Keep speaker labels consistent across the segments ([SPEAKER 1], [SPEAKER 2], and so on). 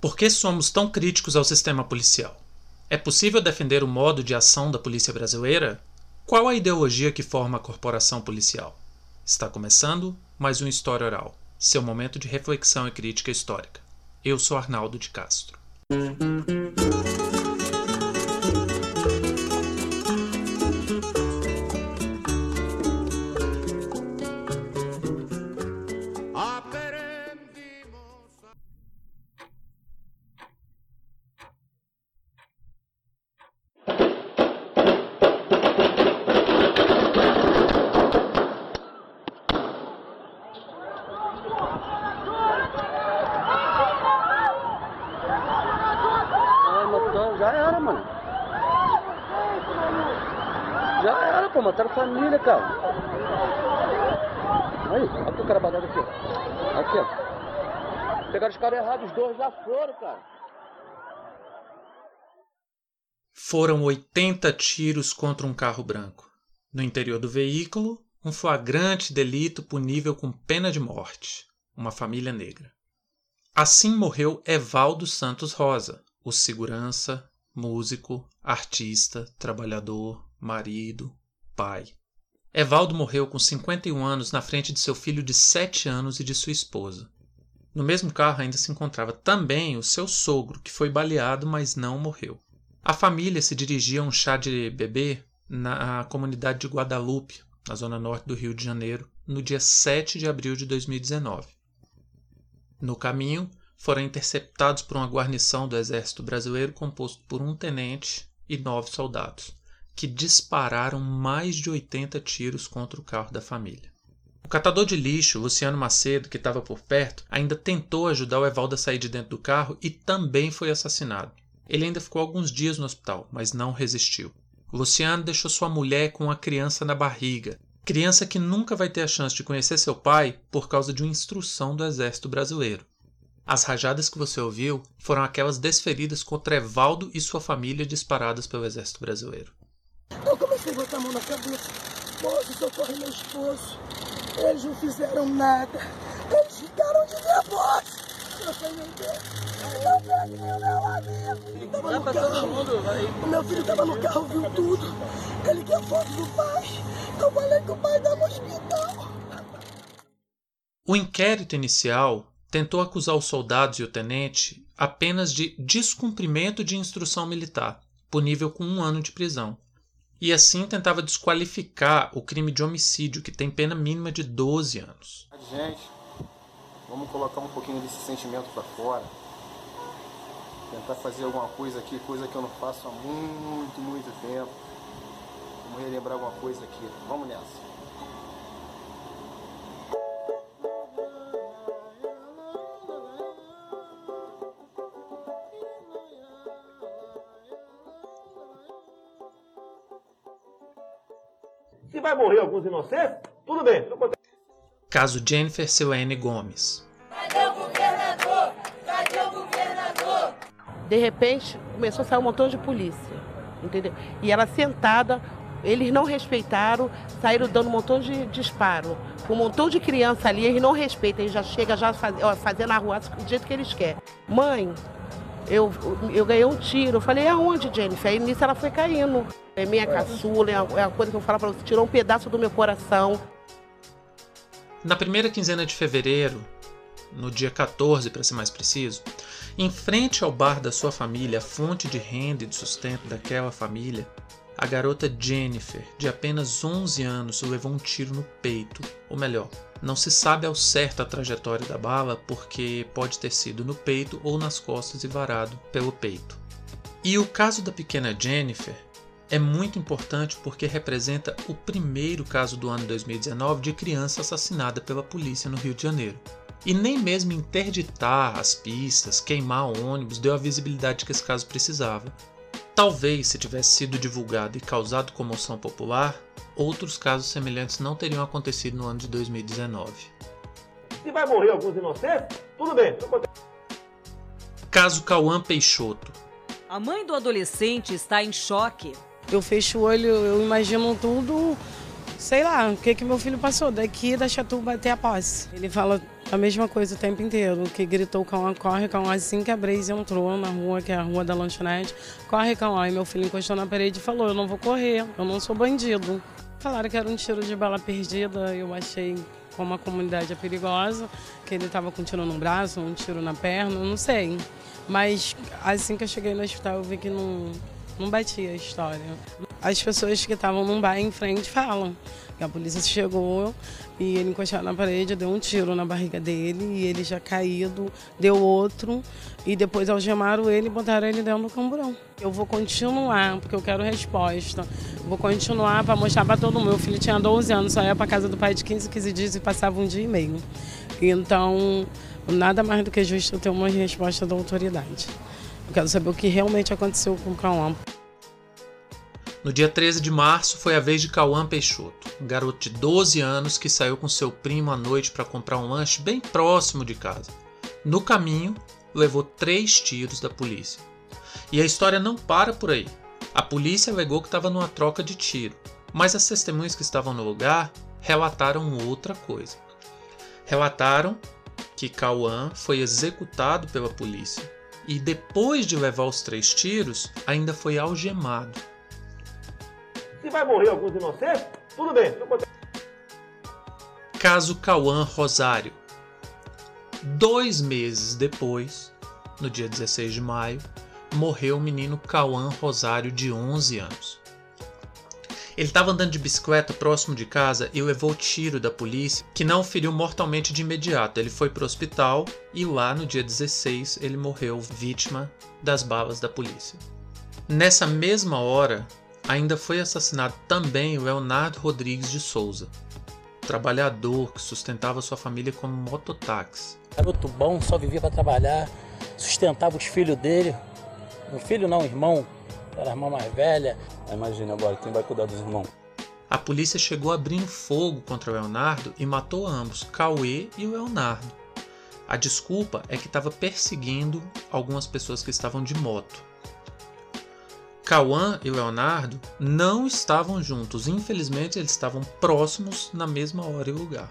[SPEAKER 1] Por que somos tão críticos ao sistema policial? É possível defender o modo de ação da polícia brasileira? Qual a ideologia que forma a corporação policial? Está começando mais um História Oral, seu momento de reflexão e crítica histórica. Eu sou Arnaldo de Castro.
[SPEAKER 2] Foram
[SPEAKER 1] 80 tiros contra um carro branco. No interior do veículo, um flagrante delito punível com pena de morte. Uma família negra. Assim morreu Evaldo Santos Rosa, o segurança, músico, artista, trabalhador, marido, pai. Evaldo morreu com 51 anos na frente de seu filho de 7 anos e de sua esposa. No mesmo carro ainda se encontrava também o seu sogro, que foi baleado, mas não morreu. A família se dirigia a um chá de bebê na comunidade de Guadalupe, na zona norte do Rio de Janeiro, no dia 7 de abril de 2019. No caminho, foram interceptados por uma guarnição do Exército Brasileiro composto por um tenente e nove soldados, que dispararam mais de 80 tiros contra o carro da família. O catador de lixo, Luciano Macedo, que estava por perto, ainda tentou ajudar o Evaldo a sair de dentro do carro e também foi assassinado. Ele ainda ficou alguns dias no hospital, mas não resistiu. Luciano deixou sua mulher com uma criança na barriga, criança que nunca vai ter a chance de conhecer seu pai por causa de uma instrução do Exército Brasileiro. As rajadas que você ouviu foram aquelas desferidas contra Evaldo e sua família disparadas pelo exército brasileiro.
[SPEAKER 3] Eu comecei a botar a mão na cabeça. Moço, socorre meu esposo. Eles não fizeram nada. Eles ficaram de nervosos. Tava. O meu filho estava no carro, viu tudo. Ele quer foto do pai. Eu falei que o pai estava no hospital.
[SPEAKER 1] O inquérito inicial tentou acusar os soldados e o tenente apenas de descumprimento de instrução militar, punível com um ano de prisão. E assim tentava desqualificar o crime de homicídio, que tem pena mínima de 12 anos.
[SPEAKER 4] Gente, vamos colocar um pouquinho desse sentimento para fora. Tentar fazer alguma coisa aqui, coisa que eu não faço há muito, muito tempo. Vamos relembrar alguma coisa aqui. Vamos nessa.
[SPEAKER 5] Se vai morrer alguns inocentes, tudo bem.
[SPEAKER 1] Caso Jennifer Silene Gomes.
[SPEAKER 6] Cadê o governador? Cadê o governador?
[SPEAKER 7] De repente, começou a sair um montão de polícia, entendeu? E ela sentada, eles não respeitaram, saíram dando um montão de disparo. Um montão de criança ali, eles não respeitam, eles já chegam já faz, ó, fazendo a rua do jeito que eles querem. Mãe, eu, eu ganhei um tiro. Eu falei, aonde, Jennifer? Aí nisso ela foi caindo. É minha caçula, é a coisa que eu falo pra você, tirou um pedaço do meu coração.
[SPEAKER 1] Na primeira quinzena de fevereiro, no dia 14 para ser mais preciso, em frente ao bar da sua família, a fonte de renda e de sustento daquela família, a garota Jennifer, de apenas 11 anos, levou um tiro no peito, ou melhor, não se sabe ao certo a trajetória da bala porque pode ter sido no peito ou nas costas e varado pelo peito. E o caso da pequena Jennifer é muito importante porque representa o primeiro caso do ano 2019 de criança assassinada pela polícia no Rio de Janeiro. E nem mesmo interditar as pistas, queimar ônibus deu a visibilidade que esse caso precisava. Talvez, se tivesse sido divulgado e causado comoção popular, outros casos semelhantes não teriam acontecido no ano de 2019.
[SPEAKER 5] Se vai morrer alguns inocentes, tudo bem.
[SPEAKER 1] Caso Cauã Peixoto.
[SPEAKER 8] A mãe do adolescente está em choque.
[SPEAKER 9] Eu fecho o olho, eu imagino tudo, sei lá, o que que meu filho passou daqui da Chatuba até a posse. Ele fala A mesma coisa o tempo inteiro, que gritou Cauã, corre, Cauã, assim que a Braze entrou na rua, que é a rua da lanchonete, corre, Cauã, e meu filho encostou na parede e falou, eu não vou correr, eu não sou bandido. Falaram que era um tiro de bala perdida, eu achei como a comunidade é perigosa, que ele estava com um tiro no braço, um tiro na perna, não sei. Mas assim que eu cheguei no hospital, eu vi que não, não batia a história. As pessoas que estavam num bar em frente falam que a polícia chegou e ele encostou na parede, deu um tiro na barriga dele e ele já caído, deu outro e depois algemaram ele e botaram ele dentro do camburão. Eu vou continuar, porque eu quero resposta. Vou continuar para mostrar para todo mundo. Meu filho tinha 12 anos, só ia para casa do pai de 15, 15 dias e passava um dia e meio. Então, nada mais do que justo ter uma resposta da autoridade. Eu quero saber o que realmente aconteceu com o Cauã.
[SPEAKER 1] No dia 13 de março foi a vez de Cauã Peixoto, um garoto de 12 anos que saiu com seu primo à noite para comprar um lanche bem próximo de casa. No caminho, levou três tiros da polícia. E a história não para por aí. A polícia alegou que estava numa troca de tiro, mas as testemunhas que estavam no lugar relataram outra coisa. Relataram que Cauã foi executado pela polícia e depois de levar os três tiros, ainda foi algemado.
[SPEAKER 5] Se vai morrer alguns inocentes, tudo bem.
[SPEAKER 1] Caso Cauã Rosário. Dois meses depois, no dia 16 de maio, morreu o menino Cauã Rosário, de 11 anos. Ele estava andando de bicicleta próximo de casa e levou tiro da polícia, que não feriu mortalmente de imediato. Ele foi para o hospital e lá no dia 16 ele morreu vítima das balas da polícia. Nessa mesma hora, ainda foi assassinado também o Leonardo Rodrigues de Souza, trabalhador que sustentava sua família como mototáxi.
[SPEAKER 10] Garoto bom, só vivia para trabalhar, sustentava os filhos dele. O filho não, irmão, era a irmã mais velha.
[SPEAKER 11] Imagina agora, quem vai cuidar dos irmãos?
[SPEAKER 1] A polícia chegou abrindo fogo contra o Leonardo e matou ambos, Cauê e o Leonardo. A desculpa é que estava perseguindo algumas pessoas que estavam de moto. Cauã e Leonardo não estavam juntos, infelizmente eles estavam próximos na mesma hora e lugar.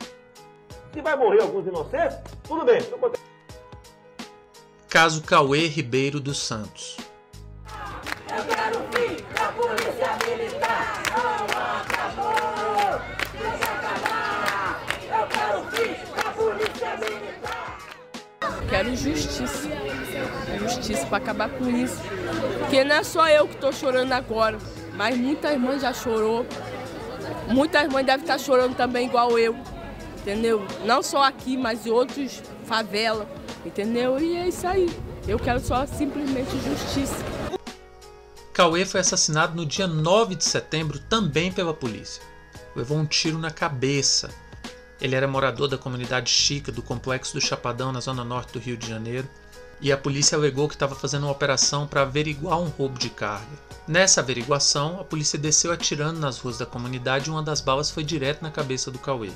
[SPEAKER 5] Se vai morrer alguns inocentes, tudo bem.
[SPEAKER 1] Caso Cauê Ribeiro dos Santos.
[SPEAKER 6] Quero
[SPEAKER 12] justiça. Justiça para acabar com isso. Porque não é só eu que estou chorando agora, mas muitas mães já chorou. Muitas mães devem estar chorando também igual eu. Entendeu? Não só aqui, mas em outros favelas. Entendeu? E é isso aí. Eu quero só simplesmente justiça.
[SPEAKER 1] Cauê foi assassinado no dia 9 de setembro também pela polícia. Levou um tiro na cabeça. Ele era morador da comunidade Chica do complexo do Chapadão, na zona norte do Rio de Janeiro, e a polícia alegou que estava fazendo uma operação para averiguar um roubo de carga. Nessa averiguação, a polícia desceu atirando nas ruas da comunidade e uma das balas foi direto na cabeça do Cauê.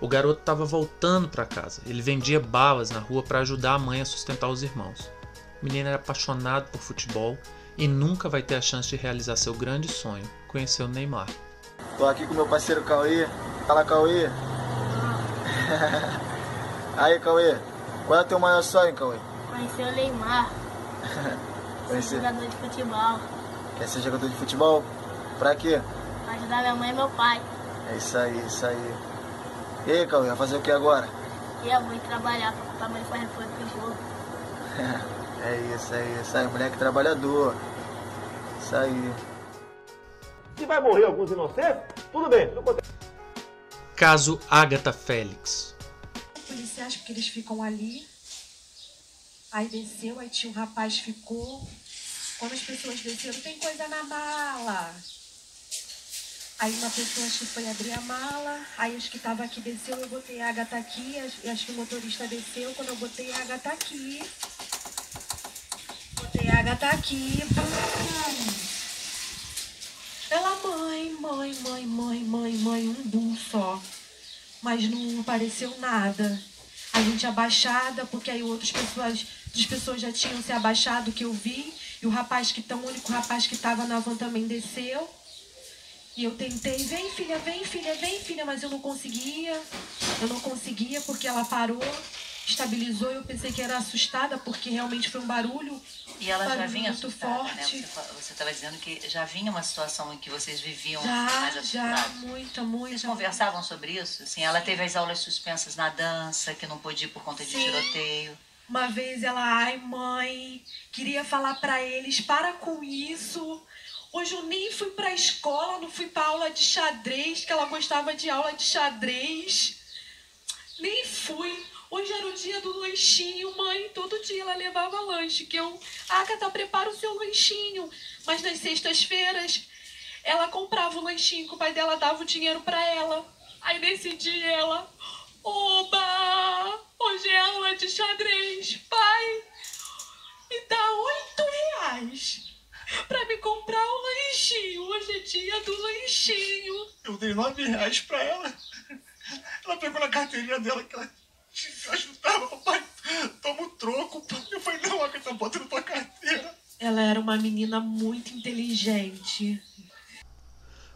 [SPEAKER 1] O garoto estava voltando para casa. Ele vendia balas na rua para ajudar a mãe a sustentar os irmãos. O menino era apaixonado por futebol e nunca vai ter a chance de realizar seu grande sonho, conhecer o Neymar.
[SPEAKER 13] Tô aqui com meu parceiro Cauê. Fala, Cauê. Aí, Cauê. Qual é o teu maior sonho, Cauê?
[SPEAKER 14] Conhecer o Neymar.
[SPEAKER 13] Conhecer.
[SPEAKER 14] Ser jogador de futebol.
[SPEAKER 13] Quer ser jogador de futebol? Pra quê?
[SPEAKER 14] Pra ajudar minha mãe e meu pai.
[SPEAKER 13] É isso aí, isso aí. E aí, Cauê, vai fazer o que agora?
[SPEAKER 14] E eu vou trabalhar pra mãe fazer reforço pro jogo.
[SPEAKER 13] é isso, é isso aí, moleque trabalhador. Isso aí.
[SPEAKER 5] Se vai morrer alguns inocentes, tudo bem.
[SPEAKER 1] Caso Agatha Félix.
[SPEAKER 15] Policiais, porque eles ficam ali. Aí desceu, aí tinha um rapaz ficou. Quando as pessoas desceram, tem coisa na mala. Aí uma pessoa acho que foi abrir a mala, aí acho que estava aqui desceu, eu botei a Agatha aqui, e acho que o motorista desceu, quando eu botei a Agatha aqui. Botei a Agatha aqui. Hum. Ela, mãe, mãe, mãe, mãe, mãe, mãe, um boom só. Mas não apareceu nada. A gente abaixada, porque aí outras pessoas, as pessoas já tinham se abaixado, que eu vi. E o rapaz que tão, o único rapaz que estava na van também desceu. E eu tentei, vem filha, vem filha, vem filha, mas eu não conseguia. Eu não conseguia porque ela parou. estabilizou eu pensei que era assustada porque realmente foi um barulho.
[SPEAKER 16] E ela já vinha
[SPEAKER 15] muito
[SPEAKER 16] assustada,
[SPEAKER 15] forte.
[SPEAKER 16] né? Você estava dizendo que já vinha uma situação em que vocês viviam
[SPEAKER 15] Já,
[SPEAKER 16] mais
[SPEAKER 15] já,
[SPEAKER 16] assustados.
[SPEAKER 15] muita, muita.
[SPEAKER 16] Vocês conversavam sobre isso? Assim, ela teve as aulas suspensas na dança, que não podia ir por conta de
[SPEAKER 15] Sim.
[SPEAKER 16] tiroteio.
[SPEAKER 15] Uma vez ela, ai mãe, queria falar pra eles, para com isso. Hoje eu nem fui pra escola, não fui pra aula de xadrez, que ela gostava de aula de xadrez. Nem fui. Hoje era o dia do lanchinho, mãe. Todo dia ela levava lanche, que eu, Agatha, prepara o seu lanchinho. Mas nas sextas-feiras, ela comprava o lanchinho, que o pai dela dava o dinheiro pra ela. Aí nesse dia ela, oba, hoje é aula de xadrez. Pai, me dá oito reais pra me comprar o lanchinho. Hoje é dia do lanchinho.
[SPEAKER 17] Eu dei nove reais pra ela. Ela pegou na carteirinha dela que ela ajudava. Papai, toma um troco. pai. Eu falei, não, Agatha, bota na tua carteira.
[SPEAKER 15] Ela era uma menina muito inteligente.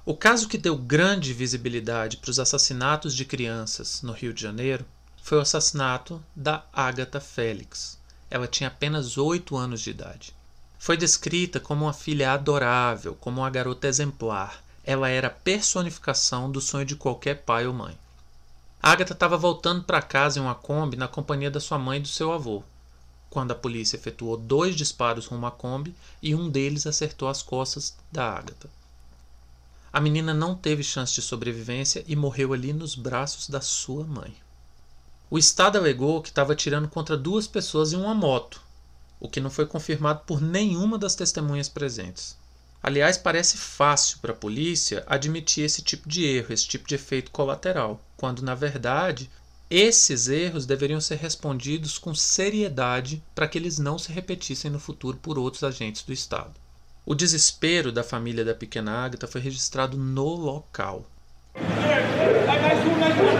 [SPEAKER 1] O caso que deu grande visibilidade para os assassinatos de crianças no Rio de Janeiro foi o assassinato da Agatha Félix. Ela tinha apenas 8 anos de idade. Foi descrita como uma filha adorável, como uma garota exemplar. Ela era a personificação do sonho de qualquer pai ou mãe. Agatha estava voltando para casa em uma Kombi na companhia da sua mãe e do seu avô, quando a polícia efetuou dois disparos rumo à Kombi e um deles acertou as costas da Agatha. A menina não teve chance de sobrevivência e morreu ali nos braços da sua mãe. O Estado alegou que estava atirando contra duas pessoas em uma moto, o que não foi confirmado por nenhuma das testemunhas presentes. Aliás, parece fácil para a polícia admitir esse tipo de erro, esse tipo de efeito colateral, quando na verdade esses erros deveriam ser respondidos com seriedade para que eles não se repetissem no futuro por outros agentes do Estado. O desespero da família da pequena Agatha foi registrado no local.
[SPEAKER 17] Mais um, mais uma,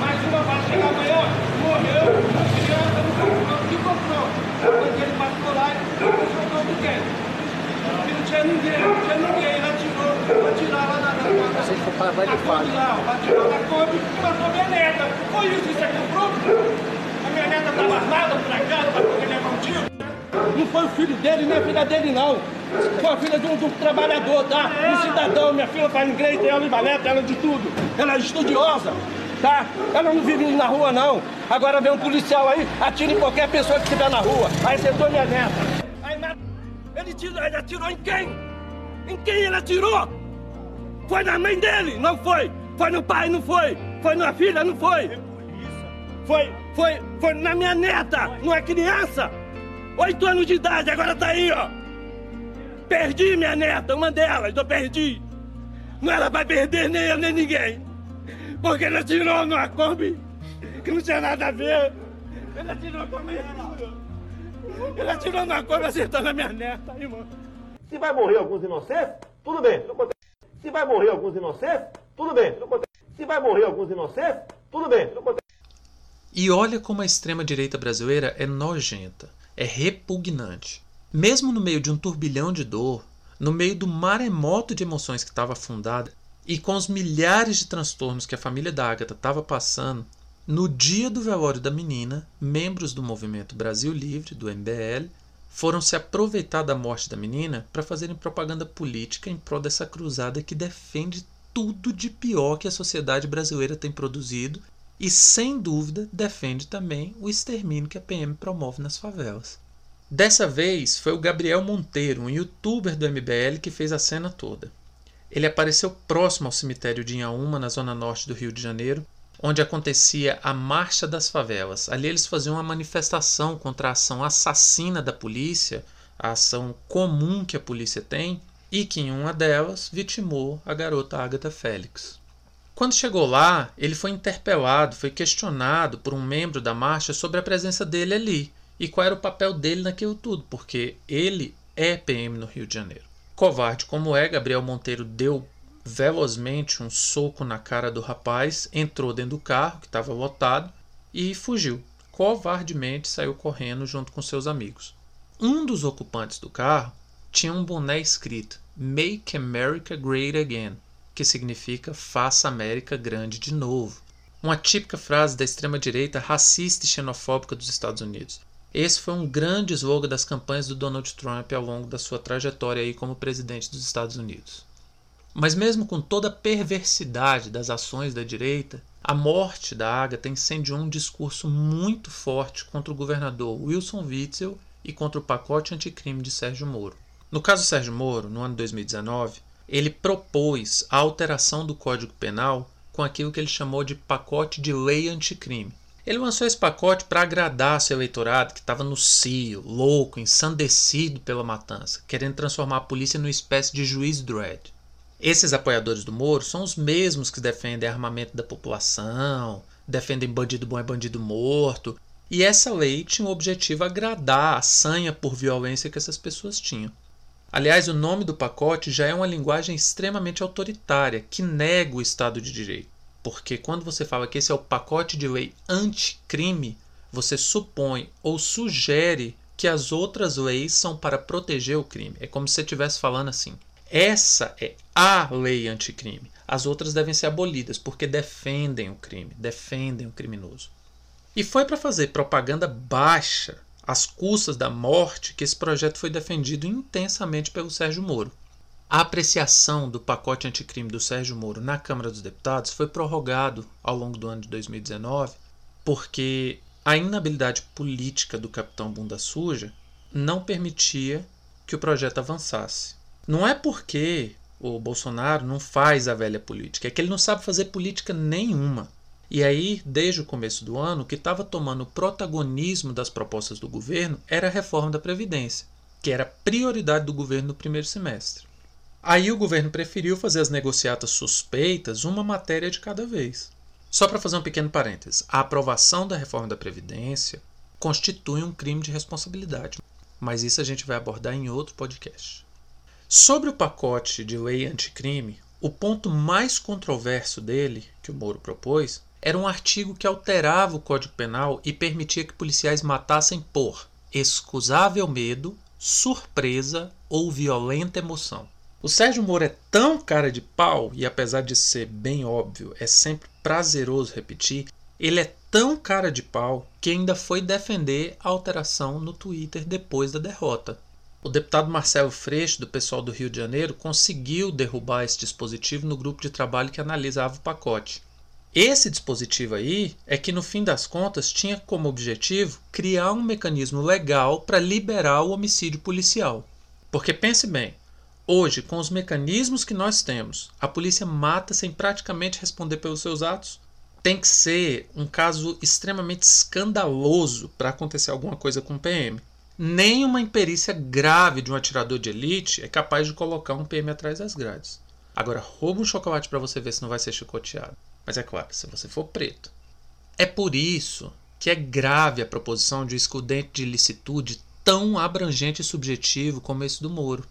[SPEAKER 17] mais uma vai chegar amanhã, morreu, uma criança no carro, que comprou. Depois ele passou lá e jogou do quê? E não tinha ninguém, não tinha ninguém, ele atirou, vou atirar lá na
[SPEAKER 13] para vai de fala.
[SPEAKER 17] Não, vai atirar na Kombi e matou minha neta. Foi isso, isso aqui é pronto? A minha neta estava armada por acaso para poder levar um tiro? Não foi o filho dele, nem a filha dele, não. Foi a filha de um, de um trabalhador, tá? Um cidadão. Minha filha faz inglês, tem aula em balé, ela de tudo. Ela é estudiosa, tá? Ela não vive na rua, não. Agora vem um policial aí, atira em qualquer pessoa que estiver na rua. Aí acertou minha neta. Aí, mas ele, tirou, ele atirou em quem? Em quem ele atirou? Foi na mãe dele, não foi. Foi no pai, não foi. Foi na filha, não foi. Foi, foi, foi na minha neta, não é criança. Oito anos de idade, agora tá aí, ó. Perdi minha neta, uma delas, eu perdi. Não era pra perder nem eu, nem ninguém. Porque ele atirou numa Kombi que não tinha nada a ver. Ele atirou minha Ele atirou numa Kombi acertando a minha neta, irmão.
[SPEAKER 5] Se vai morrer alguns inocentes, tudo bem. Se vai morrer alguns inocentes, tudo bem. Se vai morrer alguns inocentes, tudo bem.
[SPEAKER 1] E olha como a extrema-direita brasileira é nojenta, é repugnante. Mesmo no meio de um turbilhão de dor, no meio do maremoto de emoções que estava afundada e com os milhares de transtornos que a família da Agatha estava passando, no dia do velório da menina, membros do movimento Brasil Livre, do MBL, foram se aproveitar da morte da menina para fazerem propaganda política em prol dessa cruzada que defende tudo de pior que a sociedade brasileira tem produzido e, sem dúvida, defende também o extermínio que a PM promove nas favelas. Dessa vez foi o Gabriel Monteiro, um youtuber do MBL, que fez a cena toda. Ele apareceu próximo ao cemitério de Inhaúma, na zona norte do Rio de Janeiro, onde acontecia a Marcha das Favelas. Ali eles faziam uma manifestação contra a ação assassina da polícia, a ação comum que a polícia tem, e que em uma delas vitimou a garota Agatha Félix. Quando chegou lá, ele foi interpelado, foi questionado por um membro da marcha sobre a presença dele ali e qual era o papel dele naquilo tudo, porque ele é PM no Rio de Janeiro. Covarde como é, Gabriel Monteiro deu velozmente um soco na cara do rapaz, entrou dentro do carro, que estava lotado, e fugiu. Covardemente saiu correndo junto com seus amigos. Um dos ocupantes do carro tinha um boné escrito Make America Great Again, que significa Faça América Grande de Novo. uma típica frase da extrema-direita racista e xenofóbica dos Estados Unidos. Esse foi um grande slogan das campanhas do Donald Trump ao longo da sua trajetória aí como presidente dos Estados Unidos. Mas mesmo com toda a perversidade das ações da direita, a morte da Agatha incendiou um discurso muito forte contra o governador Wilson Witzel e contra o pacote anticrime de Sérgio Moro. No caso Sérgio Moro, no ano 2019, ele propôs a alteração do Código Penal com aquilo que ele chamou de pacote de lei anticrime. Ele lançou esse pacote para agradar seu eleitorado que estava no cio, louco, ensandecido pela matança, querendo transformar a polícia numa espécie de juiz dread. Esses apoiadores do Moro são os mesmos que defendem armamento da população, defendem bandido bom é bandido morto, e essa lei tinha o objetivo agradar a sanha por violência que essas pessoas tinham. Aliás, o nome do pacote já é uma linguagem extremamente autoritária que nega o Estado de Direito. Porque quando você fala que esse é o pacote de lei anticrime, você supõe ou sugere que as outras leis são para proteger o crime. É como se você estivesse falando assim: essa é a lei anticrime. As outras devem ser abolidas porque defendem o crime, defendem o criminoso. E foi para fazer propaganda baixa, às custas da morte, que esse projeto foi defendido intensamente pelo Sérgio Moro. A apreciação do pacote anticrime do Sérgio Moro na Câmara dos Deputados foi prorrogado ao longo do ano de 2019 porque a inabilidade política do capitão Bunda Suja não permitia que o projeto avançasse. Não é porque o Bolsonaro não faz a velha política, é que ele não sabe fazer política nenhuma. E aí, desde o começo do ano, o que estava tomando protagonismo das propostas do governo era a reforma da Previdência, que era prioridade do governo no primeiro semestre. Aí o governo preferiu fazer as negociatas suspeitas uma matéria de cada vez. Só para fazer um pequeno parênteses, a aprovação da reforma da Previdência constitui um crime de responsabilidade, mas isso a gente vai abordar em outro podcast. Sobre o pacote de lei anticrime, o ponto mais controverso dele, que o Moro propôs, era um artigo que alterava o Código Penal e permitia que policiais matassem por excusável medo, surpresa ou violenta emoção. O Sérgio Moro é tão cara de pau, e apesar de ser bem óbvio, é sempre prazeroso repetir, ele é tão cara de pau que ainda foi defender a alteração no Twitter depois da derrota. O deputado Marcelo Freixo, do pessoal do Rio de Janeiro, conseguiu derrubar esse dispositivo no grupo de trabalho que analisava o pacote. Esse dispositivo aí é que, no fim das contas, tinha como objetivo criar um mecanismo legal para liberar o homicídio policial. Porque pense bem, Hoje, com os mecanismos que nós temos, a polícia mata sem praticamente responder pelos seus atos. Tem que ser um caso extremamente escandaloso para acontecer alguma coisa com o PM. Nem uma imperícia grave de um atirador de elite é capaz de colocar um PM atrás das grades. Agora, rouba um chocolate para você ver se não vai ser chicoteado. Mas é claro, se você for preto. É por isso que é grave a proposição de um excludente de ilicitude tão abrangente e subjetivo como esse do Moro.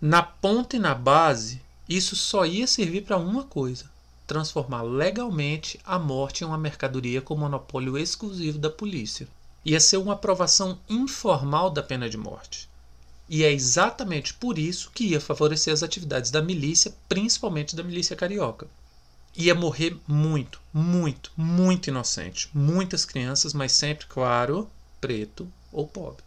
[SPEAKER 1] Na ponta e na base, isso só ia servir para uma coisa: transformar legalmente a morte em uma mercadoria com monopólio exclusivo da polícia. Ia ser uma aprovação informal da pena de morte. E é exatamente por isso que ia favorecer as atividades da milícia, principalmente da milícia carioca. Ia morrer muito, muito, muito inocente. Muitas crianças, mas sempre, claro, preto ou pobre.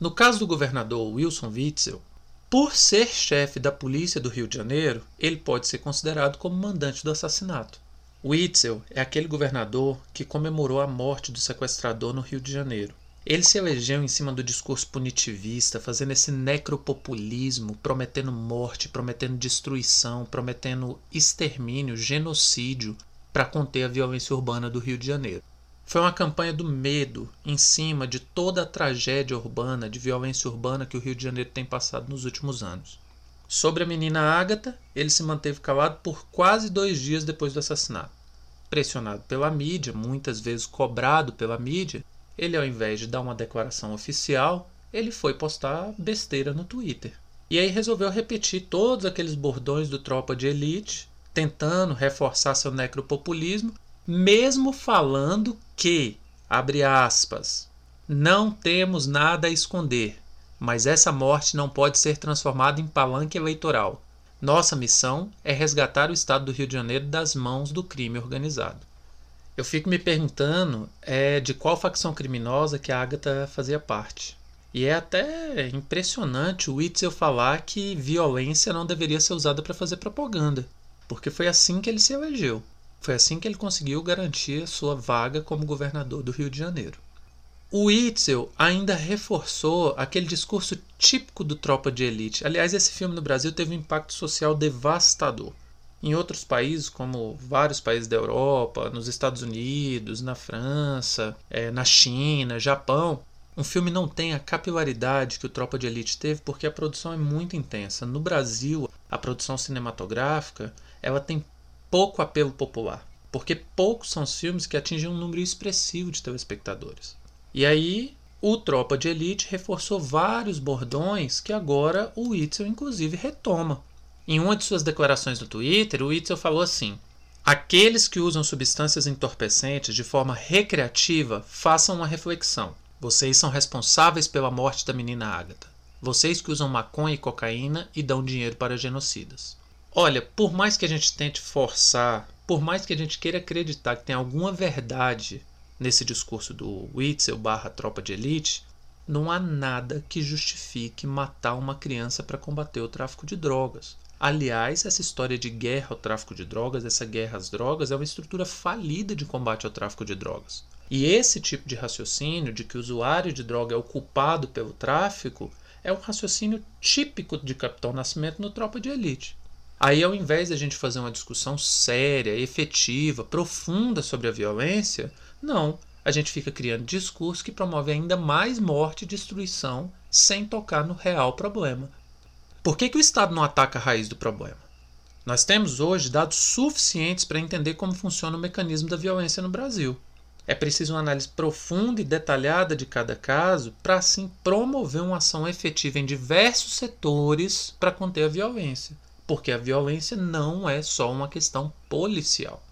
[SPEAKER 1] No caso do governador Wilson Witzel, por ser chefe da polícia do Rio de Janeiro, ele pode ser considerado como mandante do assassinato. Witzel é aquele governador que comemorou a morte do sequestrador no Rio de Janeiro. Ele se elegeu em cima do discurso punitivista, fazendo esse necropopulismo, prometendo morte, prometendo destruição, prometendo extermínio, genocídio para conter a violência urbana do Rio de Janeiro. Foi uma campanha do medo em cima de toda a tragédia urbana, de violência urbana que o Rio de Janeiro tem passado nos últimos anos. Sobre a menina Ágata, ele se manteve calado por quase dois dias depois do assassinato. Pressionado pela mídia, muitas vezes cobrado pela mídia, ele, ao invés de dar uma declaração oficial, ele foi postar besteira no Twitter. E aí resolveu repetir todos aqueles bordões do Tropa de Elite, tentando reforçar seu necropopulismo mesmo falando que, abre aspas, não temos nada a esconder, mas essa morte não pode ser transformada em palanque eleitoral. Nossa missão é resgatar o estado do Rio de Janeiro das mãos do crime organizado. Eu fico me perguntando é, de qual facção criminosa que a Agatha fazia parte. E é até impressionante o Witzel falar que violência não deveria ser usada para fazer propaganda, porque foi assim que ele se elegeu. Foi assim que ele conseguiu garantir sua vaga como governador do Rio de Janeiro. O Witzel ainda reforçou aquele discurso típico do Tropa de Elite. Aliás, esse filme no Brasil teve um impacto social devastador. Em outros países, como vários países da Europa, nos Estados Unidos, na França, é, na China, Japão, um filme não tem a capilaridade que o Tropa de Elite teve porque a produção é muito intensa. No Brasil, a produção cinematográfica ela tem pouco apelo popular, porque poucos são os filmes que atingem um número expressivo de telespectadores. E aí, o Tropa de Elite reforçou vários bordões que agora o Witzel, inclusive, retoma. Em uma de suas declarações no Twitter, o Witzel falou assim: Aqueles que usam substâncias entorpecentes de forma recreativa façam uma reflexão. Vocês são responsáveis pela morte da menina Agatha. Vocês que usam maconha e cocaína e dão dinheiro para genocidas. Olha, por mais que a gente tente forçar, por mais que a gente queira acreditar que tem alguma verdade nesse discurso do Witzel barra tropa de elite, não há nada que justifique matar uma criança para combater o tráfico de drogas. Aliás, essa história de guerra ao tráfico de drogas, essa guerra às drogas, é uma estrutura falida de combate ao tráfico de drogas. E esse tipo de raciocínio de que o usuário de droga é o culpado pelo tráfico é um raciocínio típico de Capitão Nascimento no Tropa de Elite. Aí, ao invés de a gente fazer uma discussão séria, efetiva, profunda sobre a violência, não. A gente fica criando discurso que promove ainda mais morte e destruição sem tocar no real problema, por que, que o Estado não ataca a raiz do problema? Nós temos hoje dados suficientes para entender como funciona o mecanismo da violência no Brasil. É preciso uma análise profunda e detalhada de cada caso para assim promover uma ação efetiva em diversos setores para conter a violência. Porque a violência não é só uma questão policial.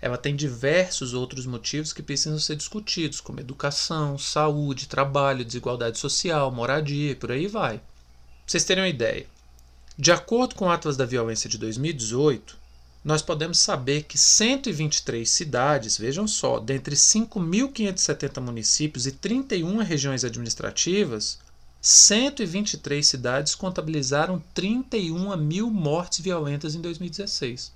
[SPEAKER 1] Ela tem diversos outros motivos que precisam ser discutidos, como educação, saúde, trabalho, desigualdade social, moradia e por aí vai. Pra vocês terem uma ideia, de acordo com o Atlas da Violência de 2018, nós podemos saber que 123 cidades, vejam só, dentre 5.570 municípios e 31 regiões administrativas, 123 cidades contabilizaram 31 mil mortes violentas em 2016.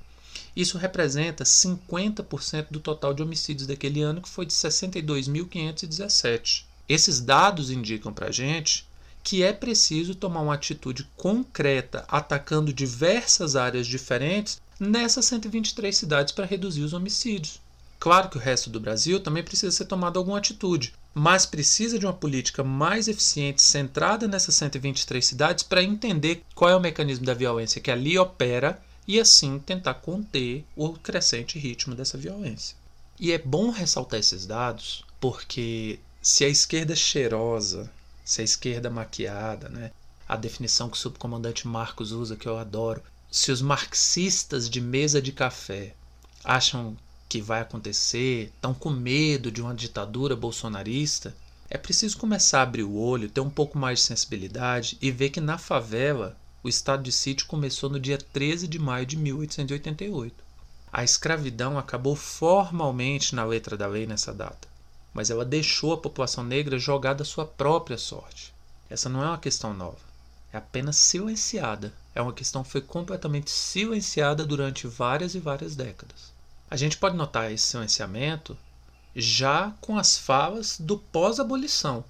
[SPEAKER 1] Isso representa 50% do total de homicídios daquele ano, que foi de 62.517. Esses dados indicam para a gente que é preciso tomar uma atitude concreta, atacando diversas áreas diferentes nessas 123 cidades para reduzir os homicídios. Claro que o resto do Brasil também precisa ser tomada alguma atitude, mas precisa de uma política mais eficiente centrada nessas 123 cidades para entender qual é o mecanismo da violência que ali opera e assim tentar conter o crescente ritmo dessa violência. E é bom ressaltar esses dados porque se a esquerda cheirosa se a esquerda maquiada, né? A definição que o subcomandante Marcos usa, que eu adoro. Se os marxistas de mesa de café acham que vai acontecer, estão com medo de uma ditadura bolsonarista, é preciso começar a abrir o olho, ter um pouco mais de sensibilidade e ver que na favela o estado de sítio começou no dia 13 de maio de 1888. A escravidão acabou formalmente na letra da lei nessa data mas ela deixou a população negra jogada à sua própria sorte. Essa não é uma questão nova, é apenas silenciada. É uma questão que foi completamente silenciada durante várias e várias décadas. A gente pode notar esse silenciamento já com as falas do pós-abolição.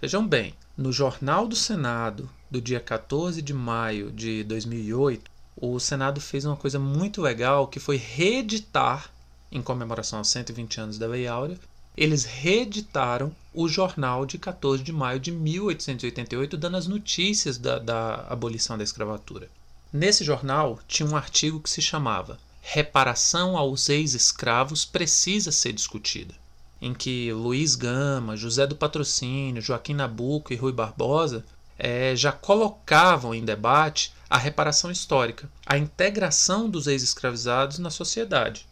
[SPEAKER 1] Vejam bem, no Jornal do Senado, do dia 14 de maio de 2008, o Senado fez uma coisa muito legal que foi reeditar, em comemoração aos 120 anos da Lei Áurea, eles reeditaram o jornal de 14 de maio de 1888, dando as notícias da, da abolição da escravatura. Nesse jornal tinha um artigo que se chamava Reparação aos ex-escravos precisa ser discutida, em que Luiz Gama, José do Patrocínio, Joaquim Nabuco e Rui Barbosa é, já colocavam em debate a reparação histórica, a integração dos ex-escravizados na sociedade.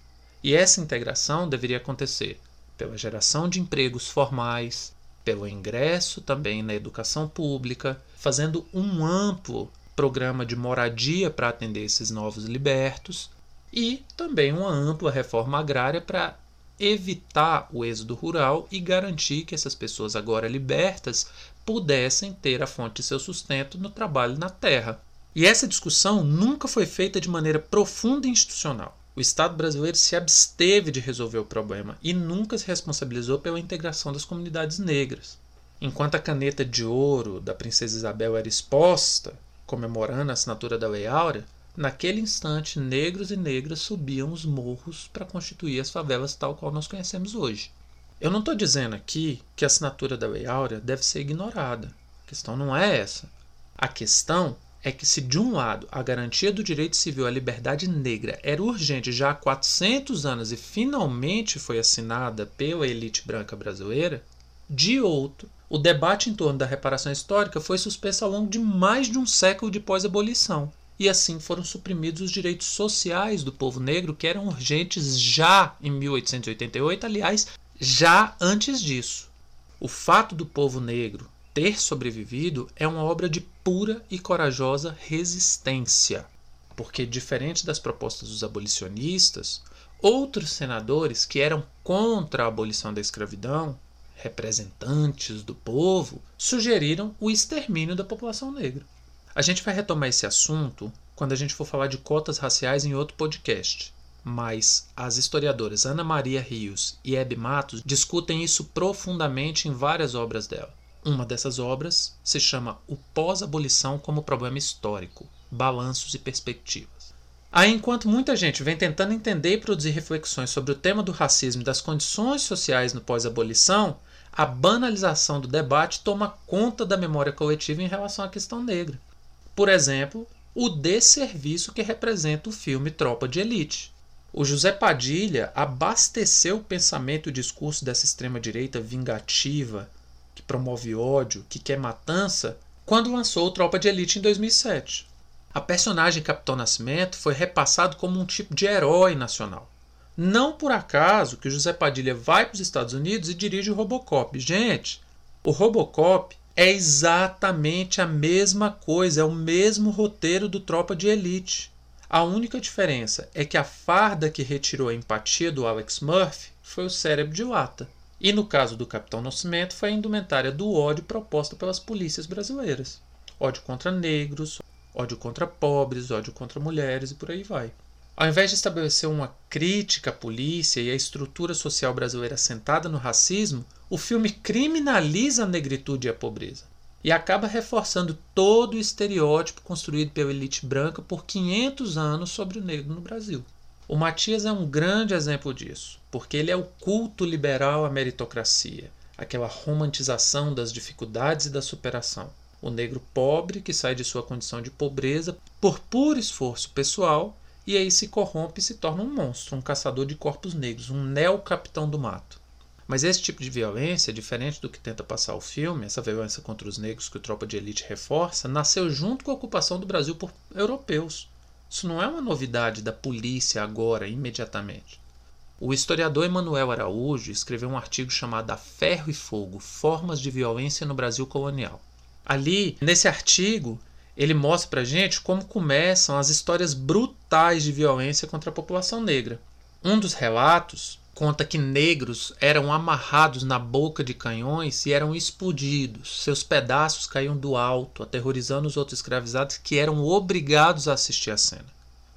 [SPEAKER 1] E essa integração deveria acontecer pela geração de empregos formais, pelo ingresso também na educação pública, fazendo um amplo programa de moradia para atender esses novos libertos e também uma ampla reforma agrária para evitar o êxodo rural e garantir que essas pessoas agora libertas pudessem ter a fonte de seu sustento no trabalho na terra. E essa discussão nunca foi feita de maneira profunda e institucional. O Estado brasileiro se absteve de resolver o problema e nunca se responsabilizou pela integração das comunidades negras. Enquanto a caneta de ouro da princesa Isabel era exposta, comemorando a assinatura da Lei Áurea, naquele instante negros e negras subiam os morros para constituir as favelas tal qual nós conhecemos hoje. Eu não estou dizendo aqui que a assinatura da Lei Áurea deve ser ignorada. A questão não é essa. A questão é que se de um lado a garantia do direito civil à liberdade negra era urgente já há 400 anos e finalmente foi assinada pela elite branca brasileira, de outro, o debate em torno da reparação histórica foi suspenso ao longo de mais de um século de pós-abolição, e assim foram suprimidos os direitos sociais do povo negro que eram urgentes já em 1888, aliás, já antes disso. O fato do povo negro ter sobrevivido é uma obra de pura e corajosa resistência, porque, diferente das propostas dos abolicionistas, outros senadores que eram contra a abolição da escravidão, representantes do povo, sugeriram o extermínio da população negra. A gente vai retomar esse assunto quando a gente for falar de cotas raciais em outro podcast. Mas as historiadoras Ana Maria Rios e Hebe Matos discutem isso profundamente em várias obras dela. Uma dessas obras se chama O Pós-Abolição como Problema Histórico Balanços e Perspectivas. Aí, enquanto muita gente vem tentando entender e produzir reflexões sobre o tema do racismo e das condições sociais no pós-abolição, a banalização do debate toma conta da memória coletiva em relação à questão negra. Por exemplo, o desserviço que representa o filme Tropa de Elite. O José Padilha abasteceu o pensamento e o discurso dessa extrema-direita vingativa, que promove ódio, que quer matança, quando lançou o Tropa de Elite em 2007. A personagem Capitão Nascimento foi repassado como um tipo de herói nacional. Não por acaso que o José Padilha vai para os Estados Unidos e dirige o Robocop. Gente, o Robocop é exatamente a mesma coisa, é o mesmo roteiro do Tropa de Elite. A única diferença é que a farda que retirou a empatia do Alex Murphy foi o cérebro de lata. E no caso do Capitão Nascimento foi a indumentária do ódio proposta pelas polícias brasileiras. Ódio contra negros, ódio contra pobres, ódio contra mulheres e por aí vai. Ao invés de estabelecer uma crítica à polícia e à estrutura social brasileira assentada no racismo, o filme criminaliza a negritude e a pobreza e acaba reforçando todo o estereótipo construído pela elite branca por 500 anos sobre o negro no Brasil. O Matias é um grande exemplo disso, porque ele é o culto liberal à meritocracia, aquela romantização das dificuldades e da superação. O negro pobre que sai de sua condição de pobreza por puro esforço pessoal e aí se corrompe e se torna um monstro, um caçador de corpos negros, um neo-capitão do mato. Mas esse tipo de violência, diferente do que tenta passar o filme, essa violência contra os negros que o Tropa de Elite reforça, nasceu junto com a ocupação do Brasil por europeus. Isso não é uma novidade da polícia agora, imediatamente. O historiador Emanuel Araújo escreveu um artigo chamado A Ferro e Fogo: Formas de Violência no Brasil Colonial. Ali, nesse artigo, ele mostra pra gente como começam as histórias brutais de violência contra a população negra. Um dos relatos conta que negros eram amarrados na boca de canhões e eram explodidos. Seus pedaços caíam do alto, aterrorizando os outros escravizados que eram obrigados a assistir à cena.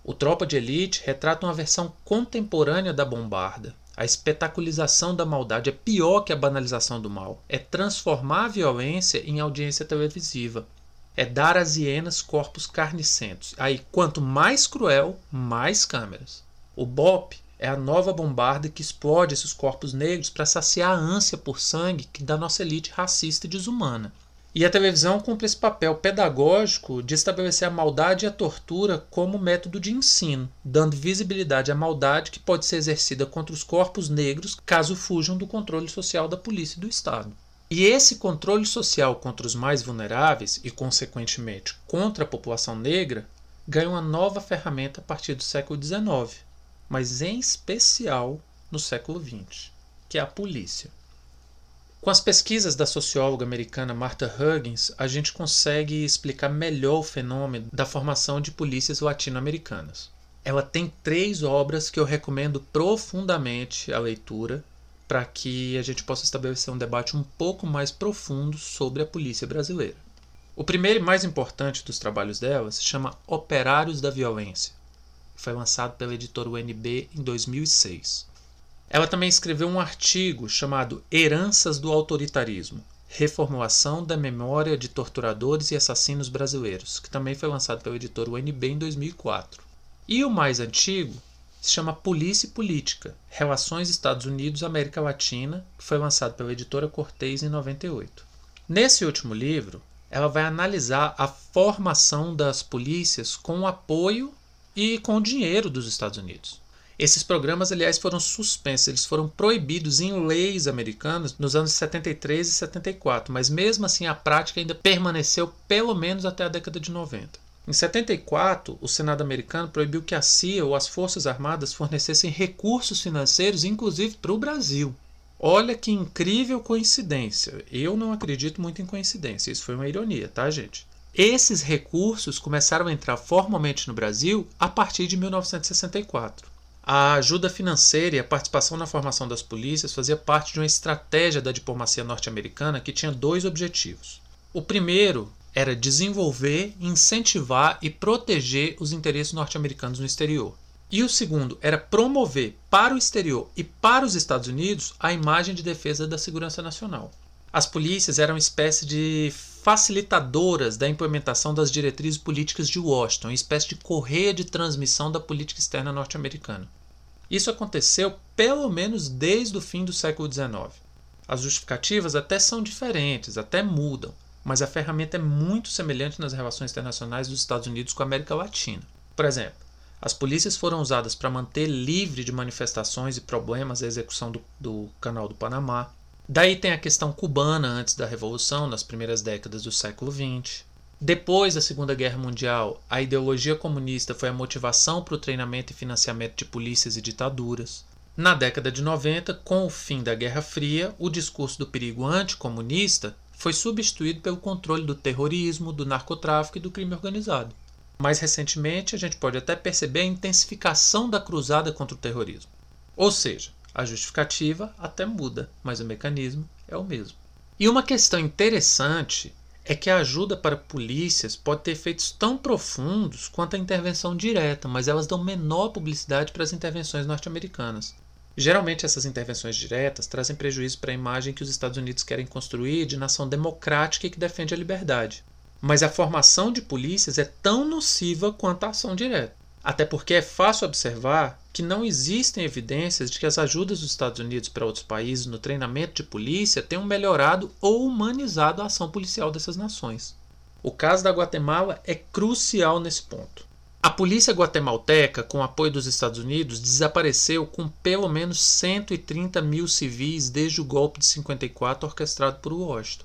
[SPEAKER 1] O Tropa de Elite retrata uma versão contemporânea da bombarda. A espetaculização da maldade é pior que a banalização do mal. É transformar a violência em audiência televisiva é dar às hienas corpos carnicentos. Aí, quanto mais cruel, mais câmeras. O BOP é a nova bombarda que explode esses corpos negros para saciar a ânsia por sangue da nossa elite racista e desumana. E a televisão cumpre esse papel pedagógico de estabelecer a maldade e a tortura como método de ensino, dando visibilidade à maldade que pode ser exercida contra os corpos negros caso fujam do controle social da polícia e do Estado. E esse controle social contra os mais vulneráveis e, consequentemente, contra a população negra ganha uma nova ferramenta a partir do século XIX, mas em especial no século XX, que é a polícia. Com as pesquisas da socióloga americana Martha Huggins, a gente consegue explicar melhor o fenômeno da formação de polícias latino-americanas. ela tem três obras que eu recomendo profundamente a leitura para que a gente possa estabelecer um debate um pouco mais profundo sobre a polícia brasileira. O primeiro e mais importante dos trabalhos dela se chama Operários da Violência. Foi lançado pela editora UNB em 2006. Ela também escreveu um artigo chamado Heranças do Autoritarismo Reformulação da Memória de Torturadores e Assassinos Brasileiros, que também foi lançado pela editora UNB em 2004. E o mais antigo se chama Polícia e Política Relações Estados Unidos-América Latina, que foi lançado pela editora Cortez em 98. Nesse último livro, ela vai analisar a formação das polícias com o apoio e com o dinheiro dos Estados Unidos. Esses programas, aliás, foram suspensos, eles foram proibidos em leis americanas nos anos 73 e 74, mas mesmo assim a prática ainda permaneceu pelo menos até a década de 90. Em 74, o Senado americano proibiu que a CIA ou as Forças Armadas fornecessem recursos financeiros, inclusive para o Brasil. Olha que incrível coincidência. Eu não acredito muito em coincidência, isso foi uma ironia, tá, gente? Esses recursos começaram a entrar formalmente no Brasil a partir de 1964. A ajuda financeira e a participação na formação das polícias fazia parte de uma estratégia da diplomacia norte-americana que tinha dois objetivos. O primeiro era desenvolver, incentivar e proteger os interesses norte-americanos no exterior. E o segundo era promover para o exterior e para os Estados Unidos a imagem de defesa da segurança nacional. As polícias eram uma espécie de facilitadoras da implementação das diretrizes políticas de Washington, uma espécie de correia de transmissão da política externa norte-americana. Isso aconteceu pelo menos desde o fim do século XIX. As justificativas até são diferentes, até mudam, mas a ferramenta é muito semelhante nas relações internacionais dos Estados Unidos com a América Latina. Por exemplo, as polícias foram usadas para manter livre de manifestações e problemas a execução do, do Canal do Panamá. Daí tem a questão cubana antes da Revolução, nas primeiras décadas do século XX. Depois da Segunda Guerra Mundial, a ideologia comunista foi a motivação para o treinamento e financiamento de polícias e ditaduras. Na década de 90, com o fim da Guerra Fria, o discurso do perigo anticomunista foi substituído pelo controle do terrorismo, do narcotráfico e do crime organizado. Mais recentemente, a gente pode até perceber a intensificação da cruzada contra o terrorismo. Ou seja, a justificativa até muda, mas o mecanismo é o mesmo. E uma questão interessante é que a ajuda para polícias pode ter efeitos tão profundos quanto a intervenção direta, mas elas dão menor publicidade para as intervenções norte-americanas. Geralmente, essas intervenções diretas trazem prejuízo para a imagem que os Estados Unidos querem construir de nação democrática e que defende a liberdade. Mas a formação de polícias é tão nociva quanto a ação direta. Até porque é fácil observar que não existem evidências de que as ajudas dos Estados Unidos para outros países no treinamento de polícia tenham melhorado ou humanizado a ação policial dessas nações. O caso da Guatemala é crucial nesse ponto. A polícia guatemalteca, com apoio dos Estados Unidos, desapareceu com pelo menos 130 mil civis desde o golpe de 54 orquestrado por Washington.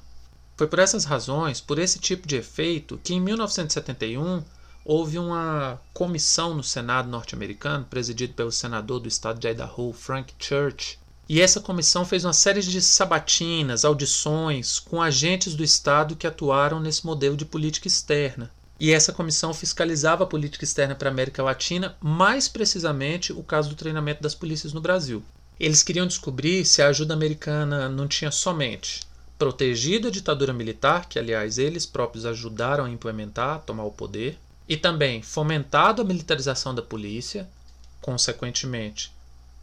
[SPEAKER 1] Foi por essas razões, por esse tipo de efeito, que em 1971 houve uma comissão no Senado norte-americano, presidida pelo senador do estado de Idaho, Frank Church. E essa comissão fez uma série de sabatinas, audições com agentes do estado que atuaram nesse modelo de política externa. E essa comissão fiscalizava a política externa para a América Latina, mais precisamente o caso do treinamento das polícias no Brasil. Eles queriam descobrir se a ajuda americana não tinha somente protegido a ditadura militar, que aliás eles próprios ajudaram a implementar, a tomar o poder, e também fomentado a militarização da polícia, consequentemente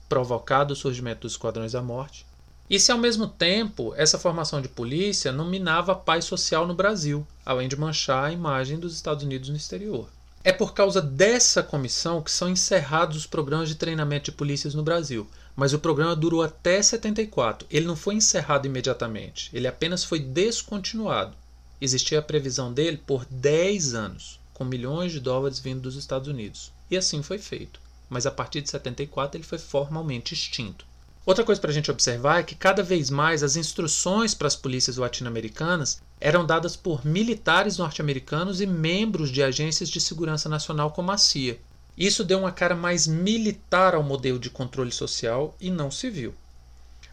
[SPEAKER 1] provocado o surgimento dos esquadrões da morte, e se ao mesmo tempo essa formação de polícia não minava a paz social no Brasil, além de manchar a imagem dos Estados Unidos no exterior. É por causa dessa comissão que são encerrados os programas de treinamento de polícias no Brasil, mas o programa durou até 74. Ele não foi encerrado imediatamente, ele apenas foi descontinuado. Existia a previsão dele por 10 anos com milhões de dólares vindo dos Estados Unidos. E assim foi feito. Mas a partir de 74 ele foi formalmente extinto. Outra coisa para a gente observar é que cada vez mais as instruções para as polícias latino-americanas eram dadas por militares norte-americanos e membros de agências de segurança nacional como a CIA. Isso deu uma cara mais militar ao modelo de controle social e não civil.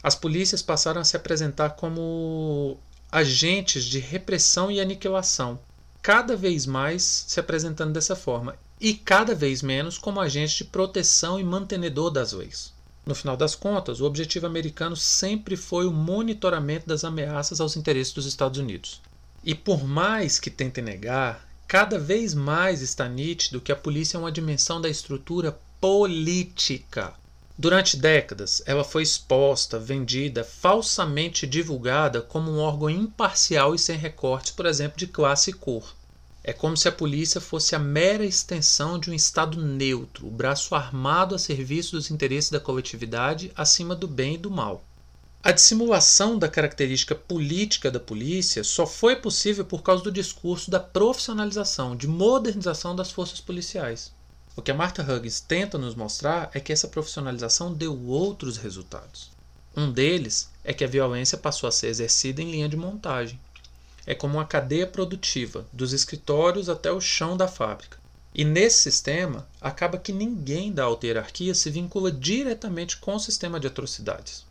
[SPEAKER 1] As polícias passaram a se apresentar como agentes de repressão e aniquilação, cada vez mais se apresentando dessa forma. e cada vez menos como agente de proteção e mantenedor das leis. No final das contas, o objetivo americano sempre foi o monitoramento das ameaças aos interesses dos Estados Unidos. E por mais que tentem negar, cada vez mais está nítido que a polícia é uma dimensão da estrutura política. Durante décadas, ela foi exposta, vendida, falsamente divulgada como um órgão imparcial e sem recortes, por exemplo, de classe e cor. É como se a polícia fosse a mera extensão de um Estado neutro, o braço armado a serviço dos interesses da coletividade acima do bem e do mal. A dissimulação da característica política da polícia só foi possível por causa do discurso da profissionalização, de modernização das forças policiais. O que a Martha Huggins tenta nos mostrar é que essa profissionalização deu outros resultados. Um deles é que a violência passou a ser exercida em linha de montagem é como uma cadeia produtiva, dos escritórios até o chão da fábrica. E nesse sistema, acaba que ninguém da alta hierarquia se vincula diretamente com o sistema de atrocidades.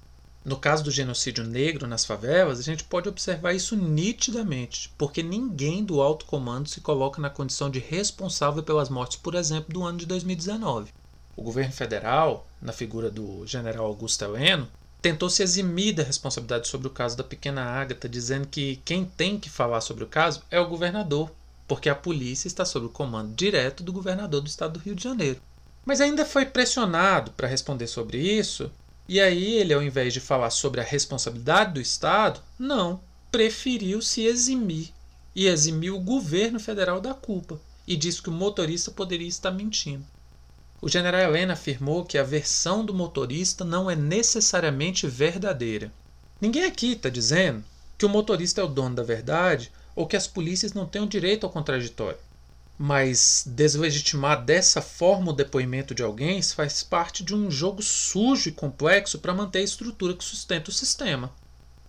[SPEAKER 1] No caso do genocídio negro nas favelas, a gente pode observar isso nitidamente, porque ninguém do alto comando se coloca na condição de responsável pelas mortes, por exemplo, do ano de 2019. O governo federal, na figura do general Augusto Heleno, tentou se eximir da responsabilidade sobre o caso da pequena Ágata, dizendo que quem tem que falar sobre o caso é o governador, porque a polícia está sob o comando direto do governador do estado do Rio de Janeiro. Mas ainda foi pressionado para responder sobre isso, e aí ele, ao invés de falar sobre a responsabilidade do Estado, não, preferiu se eximir e eximiu o governo federal da culpa e disse que o motorista poderia estar mentindo. O general Helena afirmou que a versão do motorista não é necessariamente verdadeira. Ninguém aqui está dizendo que o motorista é o dono da verdade ou que as polícias não têm o direito ao contraditório. Mas deslegitimar dessa forma o depoimento de alguém faz parte de um jogo sujo e complexo para manter a estrutura que sustenta o sistema.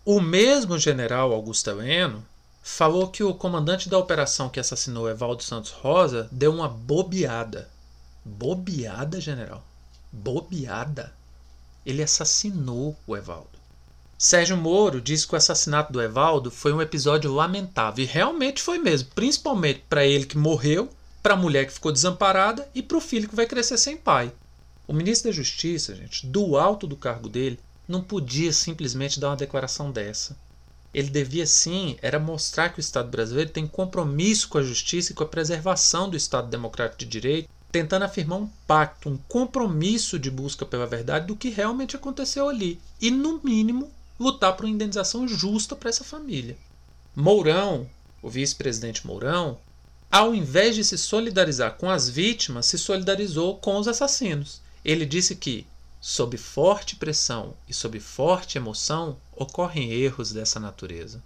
[SPEAKER 1] O mesmo general Augusto Heleno falou que o comandante da operação que assassinou Evaldo Santos Rosa deu uma bobeada Bobeada, general. Bobeada. Ele assassinou o Evaldo. Sérgio Moro disse que o assassinato do Evaldo foi um episódio lamentável. E realmente foi mesmo. Principalmente para ele que morreu, para a mulher que ficou desamparada e para o filho que vai crescer sem pai. O ministro da Justiça, gente, do alto do cargo dele, não podia simplesmente dar uma declaração dessa. Ele devia sim era mostrar que o Estado brasileiro tem compromisso com a justiça e com a preservação do Estado democrático de direito tentando afirmar um pacto, um compromisso de busca pela verdade do que realmente aconteceu ali e, no mínimo, lutar por uma indenização justa para essa família. Mourão, o vice-presidente Mourão, ao invés de se solidarizar com as vítimas, se solidarizou com os assassinos. Ele disse que, sob forte pressão e sob forte emoção, ocorrem erros dessa natureza.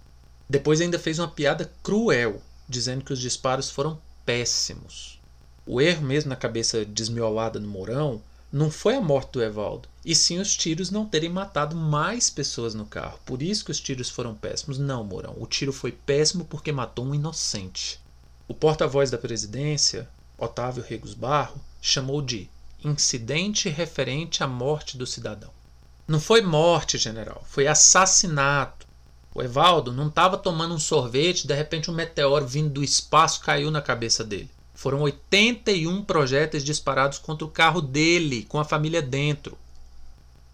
[SPEAKER 1] Depois ainda fez uma piada cruel, dizendo que os disparos foram péssimos. O erro mesmo na cabeça desmiolada do Mourão não foi a morte do Evaldo, e sim os tiros não terem matado mais pessoas no carro. Por isso que os tiros foram péssimos. Não, Mourão, o tiro foi péssimo porque matou um inocente. O porta-voz da presidência, Otávio Regos Barro, chamou de incidente referente à morte do cidadão. Não foi morte, general, foi assassinato. O Evaldo não estava tomando um sorvete, de repente um meteoro vindo do espaço caiu na cabeça dele. Foram 81 projéteis disparados contra o carro dele, com a família dentro.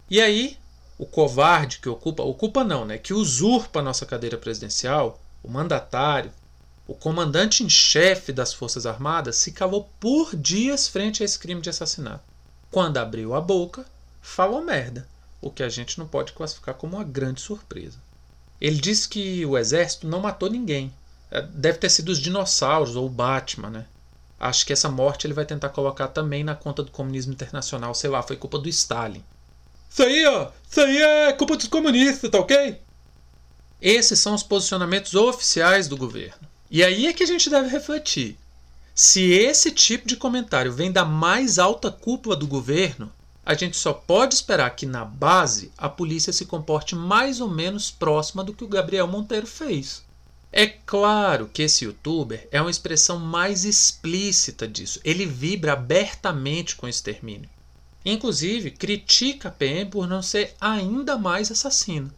[SPEAKER 1] E aí, o covarde que ocupa, ocupa não, né, que usurpa a nossa cadeira presidencial, o mandatário, o comandante em chefe das Forças Armadas se calou por dias frente a esse crime de assassinato. Quando abriu a boca, falou merda, o que a gente não pode classificar como uma grande surpresa. Ele disse que o exército não matou ninguém. É, deve ter sido os dinossauros ou o Batman, né? Acho que essa morte ele vai tentar colocar também na conta do comunismo internacional. Sei lá, foi culpa do Stalin. Isso aí, ó. Isso aí é culpa dos comunistas, tá ok? Esses são os posicionamentos oficiais do governo. E aí é que a gente deve refletir. Se esse tipo de comentário vem da mais alta cúpula do governo, a gente só pode esperar que na base a polícia se comporte mais ou menos próxima do que o Gabriel Monteiro fez. É claro que esse youtuber é uma expressão mais explícita disso. Ele vibra abertamente com o extermínio. Inclusive, critica a PM por não ser ainda mais assassina.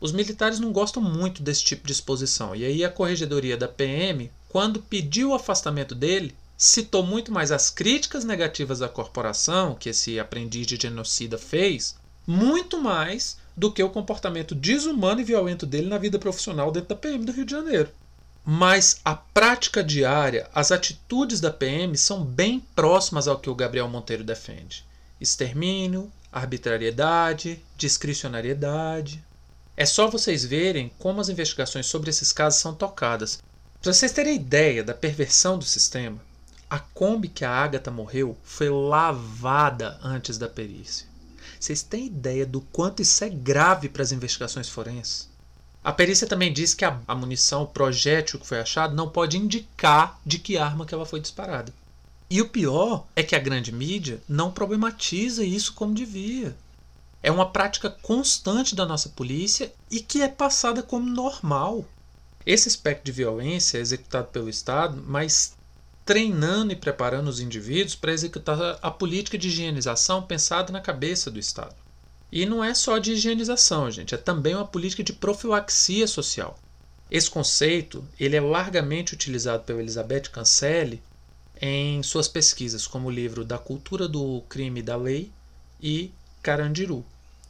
[SPEAKER 1] Os militares não gostam muito desse tipo de exposição, e aí a corregedoria da PM, quando pediu o afastamento dele, citou muito mais as críticas negativas da corporação que esse aprendiz de genocida fez, muito mais do que o comportamento desumano e violento dele na vida profissional dentro da PM do Rio de Janeiro. Mas a prática diária, as atitudes da PM são bem próximas ao que o Gabriel Monteiro defende: extermínio, arbitrariedade, discricionariedade. É só vocês verem como as investigações sobre esses casos são tocadas. Para vocês terem ideia da perversão do sistema, a Kombi que a Agatha morreu foi lavada antes da perícia. Vocês têm ideia do quanto isso é grave para as investigações forenses? A perícia também diz que a, munição, o projétil que foi achado, não pode indicar de que arma que ela foi disparada. E o pior é que a grande mídia não problematiza isso como devia. É uma prática constante da nossa polícia e que é passada como normal. Esse aspecto de violência é executado pelo Estado, mas treinando e preparando os indivíduos para executar a política de higienização pensada na cabeça do Estado. E não é só de higienização, gente, é também uma política de profilaxia social. Esse conceito ele é largamente utilizado pela Elizabeth Cancelli em suas pesquisas, como o livro Da Cultura do Crime e da Lei e Carandiru.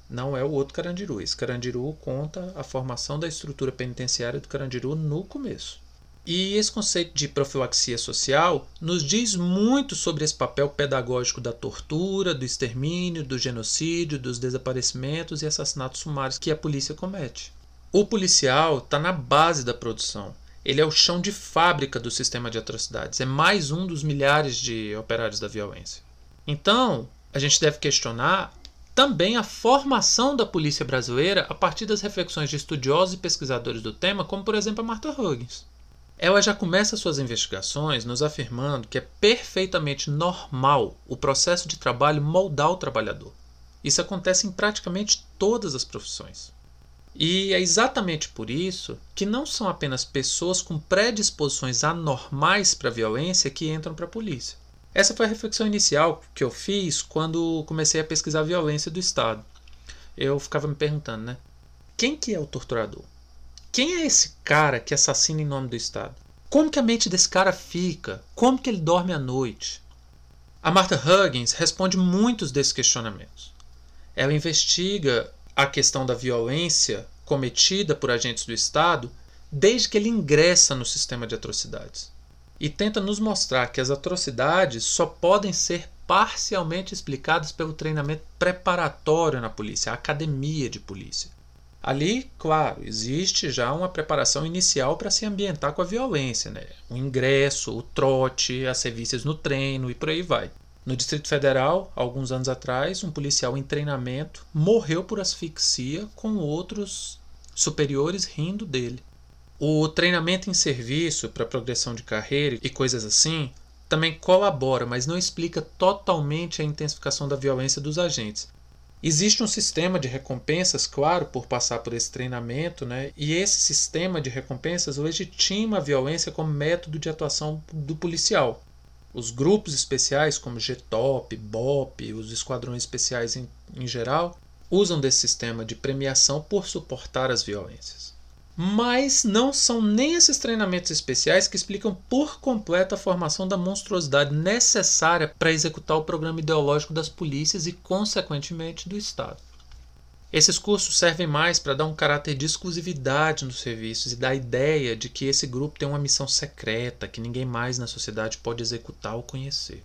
[SPEAKER 1] Não é o outro Carandiru. Esse Carandiru conta a formação da estrutura penitenciária do Carandiru no começo. E esse conceito de profilaxia social nos diz muito sobre esse papel pedagógico da tortura, do extermínio, do genocídio, dos desaparecimentos e assassinatos sumários que a polícia comete. O policial está na base da produção. Ele é o chão de fábrica do sistema de atrocidades. É mais um dos milhares de operários da violência. Então, a gente deve questionar também a formação da polícia brasileira a partir das reflexões de estudiosos e pesquisadores do tema, como por exemplo a Martha Huggins. Ela já começa suas investigações nos afirmando que é perfeitamente normal o processo de trabalho moldar o trabalhador. Isso acontece em praticamente todas as profissões. E é exatamente por isso que não são apenas pessoas com predisposições anormais para a violência que entram para a polícia. Essa foi a reflexão inicial que eu fiz quando comecei a pesquisar a violência do Estado. Eu ficava me perguntando, né? Quem que é o torturador? Quem é esse cara que assassina em nome do Estado? Como que a mente desse cara fica? Como que ele dorme à noite? A Martha Huggins responde muitos desses questionamentos. Ela investiga a questão da violência cometida por agentes do Estado desde que ele ingressa no sistema de atrocidades. E tenta nos mostrar que as atrocidades só podem ser parcialmente explicadas pelo treinamento preparatório na polícia, a academia de polícia. Ali, claro, existe já uma preparação inicial para se ambientar com a violência, né? O ingresso, o trote, as serviços no treino e por aí vai. No Distrito Federal, alguns anos atrás, um policial em treinamento morreu por asfixia com outros superiores rindo dele. O treinamento em serviço para progressão de carreira e coisas assim também colabora, mas não explica totalmente a intensificação da violência dos agentes. Existe um sistema de recompensas, claro, por passar por esse treinamento, né? e esse sistema de recompensas legitima a violência como método de atuação do policial. Os grupos especiais, como GTOP, BOP, os esquadrões especiais em, em geral, usam desse sistema de premiação por suportar as violências. Mas não são nem esses treinamentos especiais que explicam por completo a formação da monstruosidade necessária para executar o programa ideológico das polícias e, consequentemente, do Estado. Esses cursos servem mais para dar um caráter de exclusividade nos serviços e dar a ideia de que esse grupo tem uma missão secreta que ninguém mais na sociedade pode executar ou conhecer.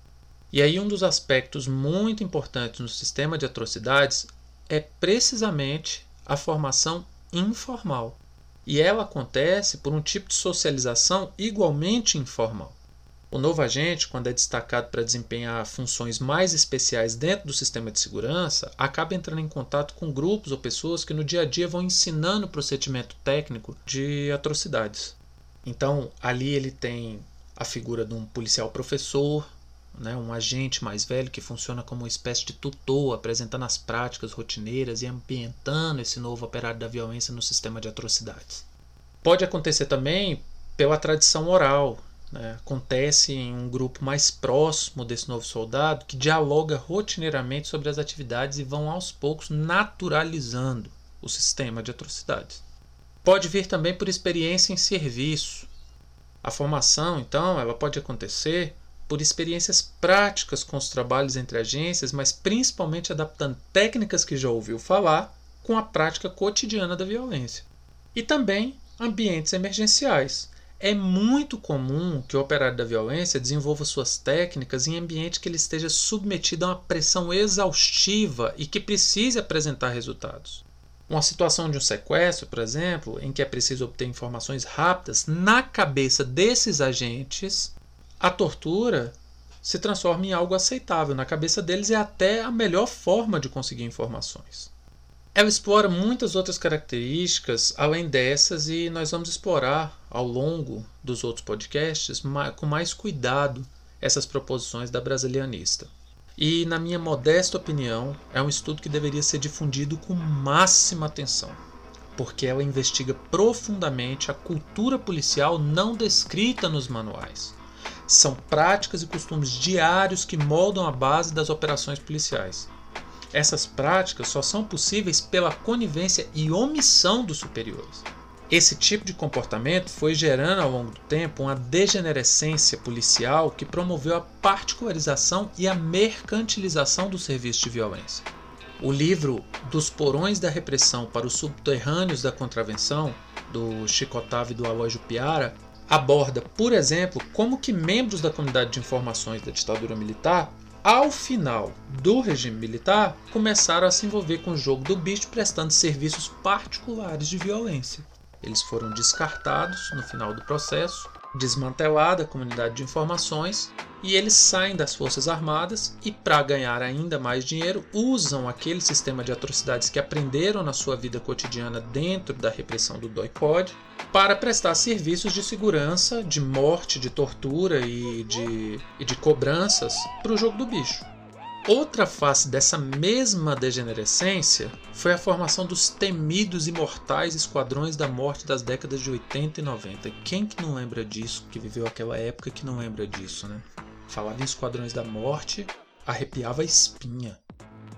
[SPEAKER 1] E aí, um dos aspectos muito importantes no sistema de atrocidades é precisamente a formação informal e ela acontece por um tipo de socialização igualmente informal. O novo agente, quando é destacado para desempenhar funções mais especiais dentro do sistema de segurança, acaba entrando em contato com grupos ou pessoas que no dia a dia vão ensinando o procedimento técnico de atrocidades. Então, ali ele tem a figura de um policial professor, né, um agente mais velho que funciona como uma espécie de tutor, apresentando as práticas rotineiras e ambientando esse novo operário da violência no sistema de atrocidades. Pode acontecer também pela tradição oral. Né? Acontece em um grupo mais próximo desse novo soldado que dialoga rotineiramente sobre as atividades e vão aos poucos naturalizando o sistema de atrocidades. Pode vir também por experiência em serviço. A formação, então, ela pode acontecer por experiências práticas com os trabalhos entre agências, mas principalmente adaptando técnicas que já ouviu falar com a prática cotidiana da violência. E também ambientes emergenciais. É muito comum que o operário da violência desenvolva suas técnicas em ambiente que ele esteja submetido a uma pressão exaustiva e que precise apresentar resultados. Uma situação de um sequestro, por exemplo, em que é preciso obter informações rápidas, na cabeça desses agentes, a tortura se transforma em algo aceitável. Na cabeça deles é até a melhor forma de conseguir informações. Ela explora muitas outras características além dessas e nós vamos explorar ao longo dos outros podcasts com mais cuidado essas proposições da brasilianista. E, na minha modesta opinião, é um estudo que deveria ser difundido com máxima atenção, porque ela investiga profundamente a cultura policial não descrita nos manuais. São práticas e costumes diários que moldam a base das operações policiais. Essas práticas só são possíveis pela conivência e omissão dos superiores. Esse tipo de comportamento foi gerando ao longo do tempo uma degenerescência policial que promoveu a particularização e a mercantilização do serviço de violência. O livro Dos Porões da Repressão para os Subterrâneos da Contravenção, do Chico Otávio e do Aloysio Piara, aborda, por exemplo, como que membros da comunidade de informações da ditadura militar, ao final do regime militar, começaram a se envolver com o jogo do bicho prestando serviços particulares de violência. Eles foram descartados no final do processo, desmantelada a comunidade de informações e eles saem das Forças Armadas e, para ganhar ainda mais dinheiro, usam aquele sistema de atrocidades que aprenderam na sua vida cotidiana dentro da repressão do DOI-CODE para prestar serviços de segurança, de morte, de tortura e de, e de cobranças para o jogo do bicho. Outra face dessa mesma degenerescência foi a formação dos temidos e mortais esquadrões da morte das décadas de 80 e 90. Quem que não lembra disso, que viveu aquela época que não lembra disso, né? Falar em esquadrões da morte arrepiava a espinha.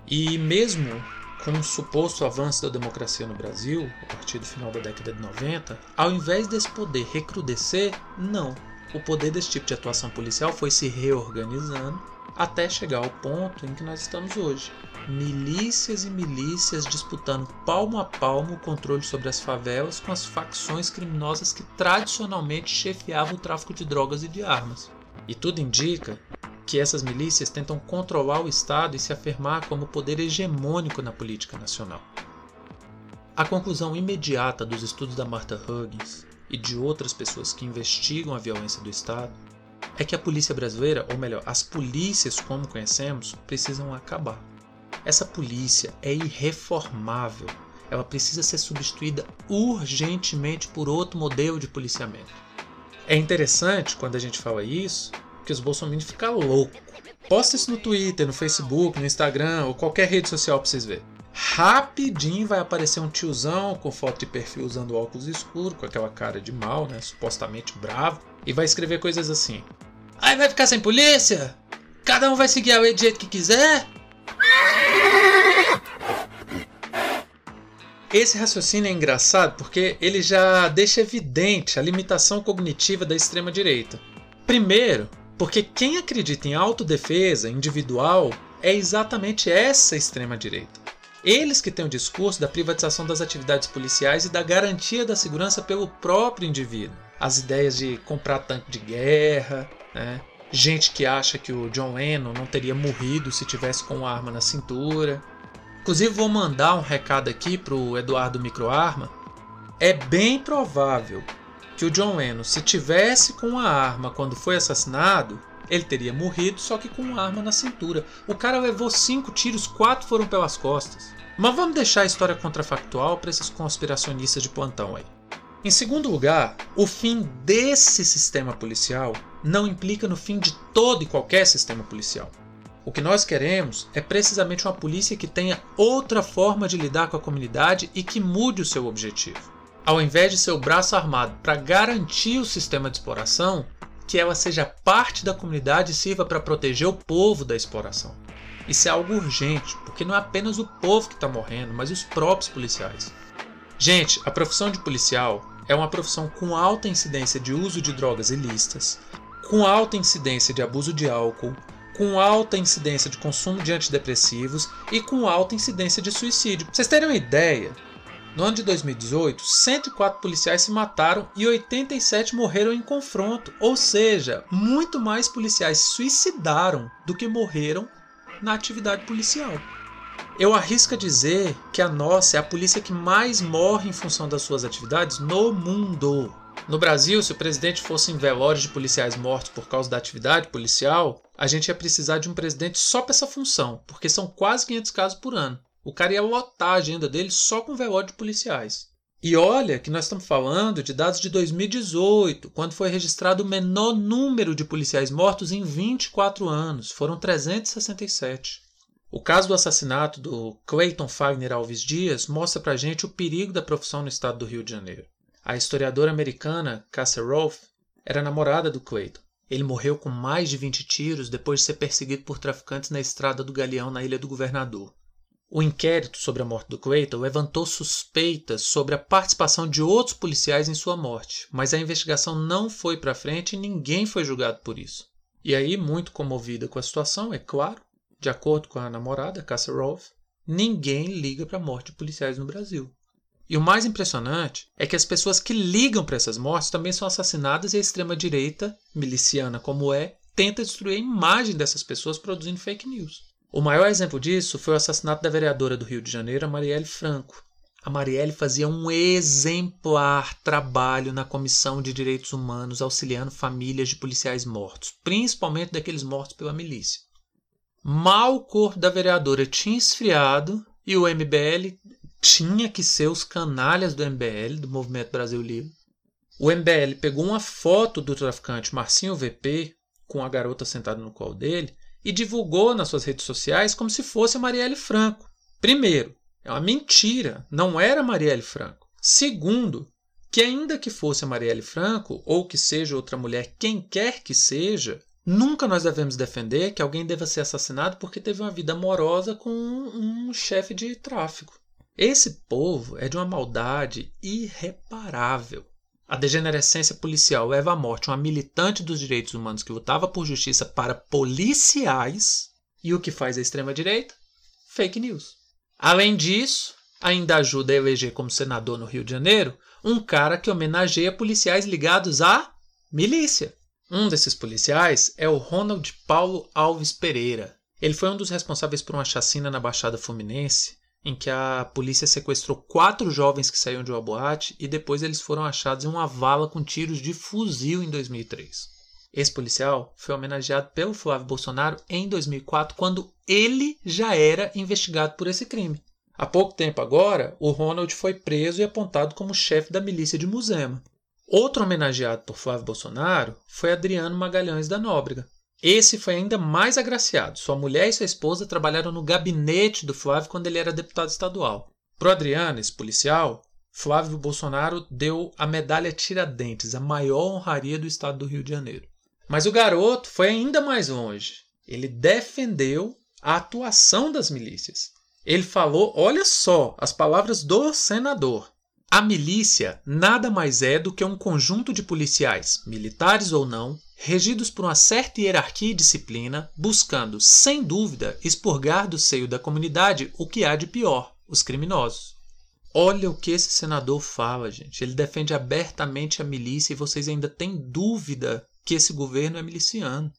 [SPEAKER 1] E mesmo com o suposto avanço da democracia no Brasil, a partir do final da década de 90, ao invés desse poder recrudescer, não. O poder desse tipo de atuação policial foi se reorganizando até chegar ao ponto em que nós estamos hoje. Milícias e milícias disputando palmo a palmo o controle sobre as favelas com as facções criminosas que tradicionalmente chefiavam o tráfico de drogas e de armas. E tudo indica que essas milícias tentam controlar o Estado e se afirmar como poder hegemônico na política nacional. A conclusão imediata dos estudos da Martha Huggins e de outras pessoas que investigam a violência do Estado é que a polícia brasileira, ou melhor, as polícias como conhecemos, precisam acabar. Essa polícia é irreformável. Ela precisa ser substituída urgentemente por outro modelo de policiamento. É interessante quando a gente fala isso, que os bolsominions ficam loucos. Posta isso no Twitter, no Facebook, no Instagram ou qualquer rede social para vocês verem. Rapidinho vai aparecer um tiozão com foto de perfil usando óculos escuros, com aquela cara de mal, né, supostamente bravo, e vai escrever coisas assim: Aí vai ficar sem polícia? Cada um vai seguir a lei do jeito que quiser? Esse raciocínio é engraçado porque ele já deixa evidente a limitação cognitiva da extrema-direita. Primeiro, porque quem acredita em autodefesa individual é exatamente essa extrema-direita. Eles que têm o discurso da privatização das atividades policiais e da garantia da segurança pelo próprio indivíduo. As ideias de comprar tanque de guerra, né? Gente que acha que o John Lennon não teria morrido se tivesse com uma arma na cintura. Inclusive vou mandar um recado aqui pro Eduardo Microarma. É bem provável que o John Lennon, se tivesse com uma arma quando foi assassinado, ele teria morrido, só que com uma arma na cintura. O cara levou cinco tiros, quatro foram pelas costas. Mas vamos deixar a história contrafactual para esses conspiracionistas de plantão aí. Em segundo lugar, o fim desse sistema policial não implica no fim de todo e qualquer sistema policial. O que nós queremos é precisamente uma polícia que tenha outra forma de lidar com a comunidade e que mude o seu objetivo. Ao invés de ser o braço armado para garantir o sistema de exploração, que ela seja parte da comunidade e sirva para proteger o povo da exploração. Isso é algo urgente, porque não é apenas o povo que está morrendo, mas os próprios policiais. Gente, a profissão de policial é uma profissão com alta incidência de uso de drogas ilícitas, com alta incidência de abuso de álcool, com alta incidência de consumo de antidepressivos e com alta incidência de suicídio. Pra vocês terem uma ideia, no ano de 2018, 104 policiais se mataram e 87 morreram em confronto, ou seja, muito mais policiais se suicidaram do que morreram na atividade policial. Eu arrisco dizer que a nossa é a polícia que mais morre em função das suas atividades no mundo. No Brasil, se o presidente fosse em velórios de policiais mortos por causa da atividade policial, a gente ia precisar de um presidente só para essa função, porque são quase 500 casos por ano. O cara ia lotar a agenda dele só com velório de policiais. E olha que nós estamos falando de dados de 2018, quando foi registrado o menor número de policiais mortos em 24 anos. Foram 367. O caso do assassinato do Clayton Fagner Alves Dias mostra pra gente o perigo da profissão no estado do Rio de Janeiro. A historiadora americana Cassia Rolfe era namorada do Clayton. Ele morreu com mais de 20 tiros depois de ser perseguido por traficantes na estrada do Galeão na Ilha do Governador. O inquérito sobre a morte do Clayton levantou suspeitas sobre a participação de outros policiais em sua morte, mas a investigação não foi para frente e ninguém foi julgado por isso. E aí, muito comovida com a situação, é claro, de acordo com a namorada, Cassia Rolfe, ninguém liga para a morte de policiais no Brasil. E o mais impressionante é que as pessoas que ligam para essas mortes também são assassinadas e a extrema-direita, miliciana como é, tenta destruir a imagem dessas pessoas produzindo fake news. O maior exemplo disso foi o assassinato da vereadora do Rio de Janeiro, Marielle Franco. A Marielle fazia um exemplar trabalho na Comissão de Direitos Humanos, auxiliando famílias de policiais mortos, principalmente daqueles mortos pela milícia. Mal o corpo da vereadora tinha esfriado e o MBL tinha que ser os canalhas do MBL, do Movimento Brasil Livre. O MBL pegou uma foto do traficante Marcinho VP, com a garota sentada no colo dele, e divulgou nas suas redes sociais como se fosse a Marielle Franco. Primeiro, é uma mentira, não era Marielle Franco. Segundo, que ainda que fosse a Marielle Franco, ou que seja outra mulher, quem quer que seja, nunca nós devemos defender que alguém deva ser assassinado porque teve uma vida amorosa com um chefe de tráfico. Esse povo é de uma maldade irreparável. A degenerescência policial leva à morte uma militante dos direitos humanos que lutava por justiça para policiais. E o que faz a extrema-direita? Fake news. Além disso, ainda ajuda a eleger como senador no Rio de Janeiro um cara que homenageia policiais ligados à milícia. Um desses policiais é o Ronald Paulo Alves Pereira. Ele foi um dos responsáveis por uma chacina na Baixada Fluminense em que a polícia sequestrou quatro jovens que saíam de uma boate e depois eles foram achados em uma vala com tiros de fuzil em 2003. Esse policial foi homenageado pelo Flávio Bolsonaro em 2004, quando ele já era investigado por esse crime. Há pouco tempo agora, o Ronald foi preso e apontado como chefe da milícia de Muzema. Outro homenageado por Flávio Bolsonaro foi Adriano Magalhães da Nóbrega, esse foi ainda mais agraciado. Sua mulher e sua esposa trabalharam no gabinete do Flávio quando ele era deputado estadual. Pro Adriano, esse policial, Flávio Bolsonaro deu a medalha Tiradentes, a maior honraria do estado do Rio de Janeiro. Mas o garoto foi ainda mais longe. Ele defendeu a atuação das milícias. Ele falou, olha só, as palavras do senador. A milícia nada mais é do que um conjunto de policiais, militares ou não, regidos por uma certa hierarquia e disciplina, buscando, sem dúvida, expurgar do seio da comunidade o que há de pior, os criminosos. Olha o que esse senador fala, gente. Ele defende abertamente a milícia e vocês ainda têm dúvida que esse governo é miliciano.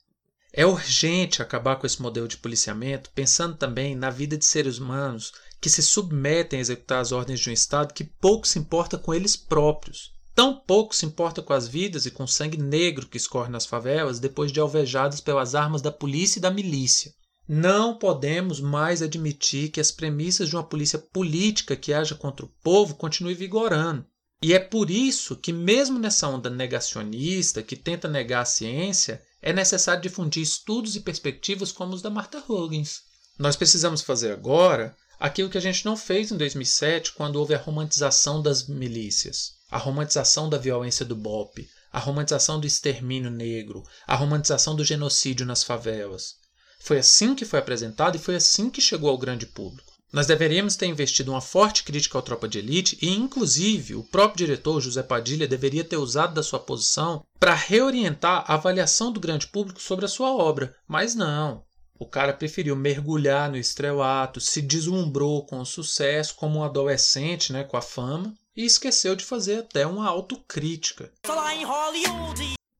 [SPEAKER 1] É urgente acabar com esse modelo de policiamento, pensando também na vida de seres humanos que se submetem a executar as ordens de um Estado que pouco se importa com eles próprios Tão pouco se importa com as vidas e com o sangue negro que escorre nas favelas depois de alvejadas pelas armas da polícia e da milícia. Não podemos mais admitir que as premissas de uma polícia política que haja contra o povo continuem vigorando. E é por isso que, mesmo nessa onda negacionista que tenta negar a ciência, é necessário difundir estudos e perspectivas como os da Martha Huggins. Nós precisamos fazer agora aquilo que a gente não fez em 2007, quando houve a romantização das milícias a romantização da violência do BOP, a romantização do extermínio negro, a romantização do genocídio nas favelas. Foi assim que foi apresentado e foi assim que chegou ao grande público. Nós deveríamos ter investido uma forte crítica ao Tropa de Elite e, inclusive, o próprio diretor José Padilha deveria ter usado da sua posição para reorientar a avaliação do grande público sobre a sua obra. Mas não. O cara preferiu mergulhar no estrelato, se deslumbrou com o sucesso como um adolescente né, com a fama e esqueceu de fazer até uma autocrítica.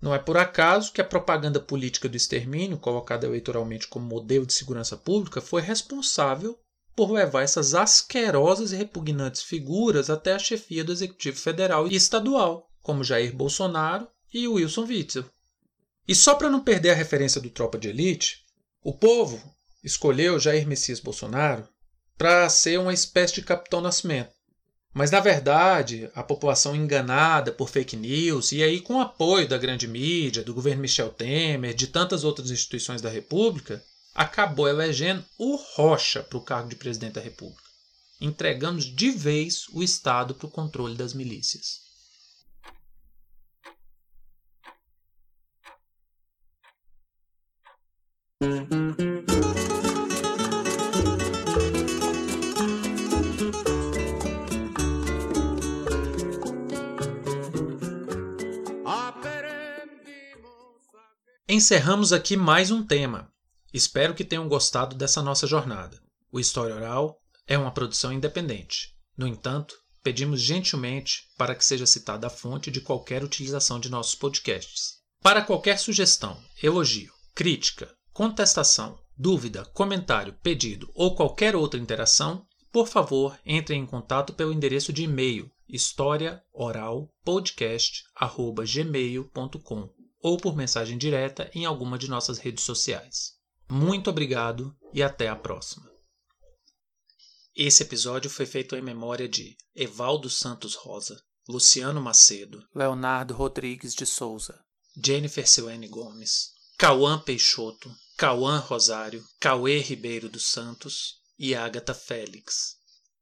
[SPEAKER 1] Não é por acaso que a propaganda política do extermínio, colocada eleitoralmente como modelo de segurança pública, foi responsável por levar essas asquerosas e repugnantes figuras até a chefia do Executivo Federal e Estadual, como Jair Bolsonaro e Wilson Witzel. E só para não perder a referência do Tropa de Elite, o povo escolheu Jair Messias Bolsonaro para ser uma espécie de Capitão Nascimento. Mas, na verdade, a população enganada por fake news, e aí com apoio da grande mídia, do governo Michel Temer, de tantas outras instituições da República, acabou elegendo o Rocha para o cargo de presidente da República. Entregamos de vez o Estado para o controle das milícias. Encerramos aqui mais um tema. Espero que tenham gostado dessa nossa jornada. O História Oral é uma produção independente. No entanto, pedimos gentilmente para que seja citada a fonte de qualquer utilização de nossos podcasts. Para qualquer sugestão, elogio, crítica, contestação, dúvida, comentário, pedido ou qualquer outra interação, por favor, entre em contato pelo endereço de e-mail historiaoralpodcast@gmail.com ou por mensagem direta em alguma de nossas redes sociais. Muito obrigado e até a próxima. Esse episódio foi feito em memória de Evaldo Santos Rosa, Luciano Macedo, Leonardo Rodrigues de Souza, Jennifer Silene Gomes, Cauã Peixoto, Cauã Rosário, Cauê Ribeiro dos Santos e Agatha Félix.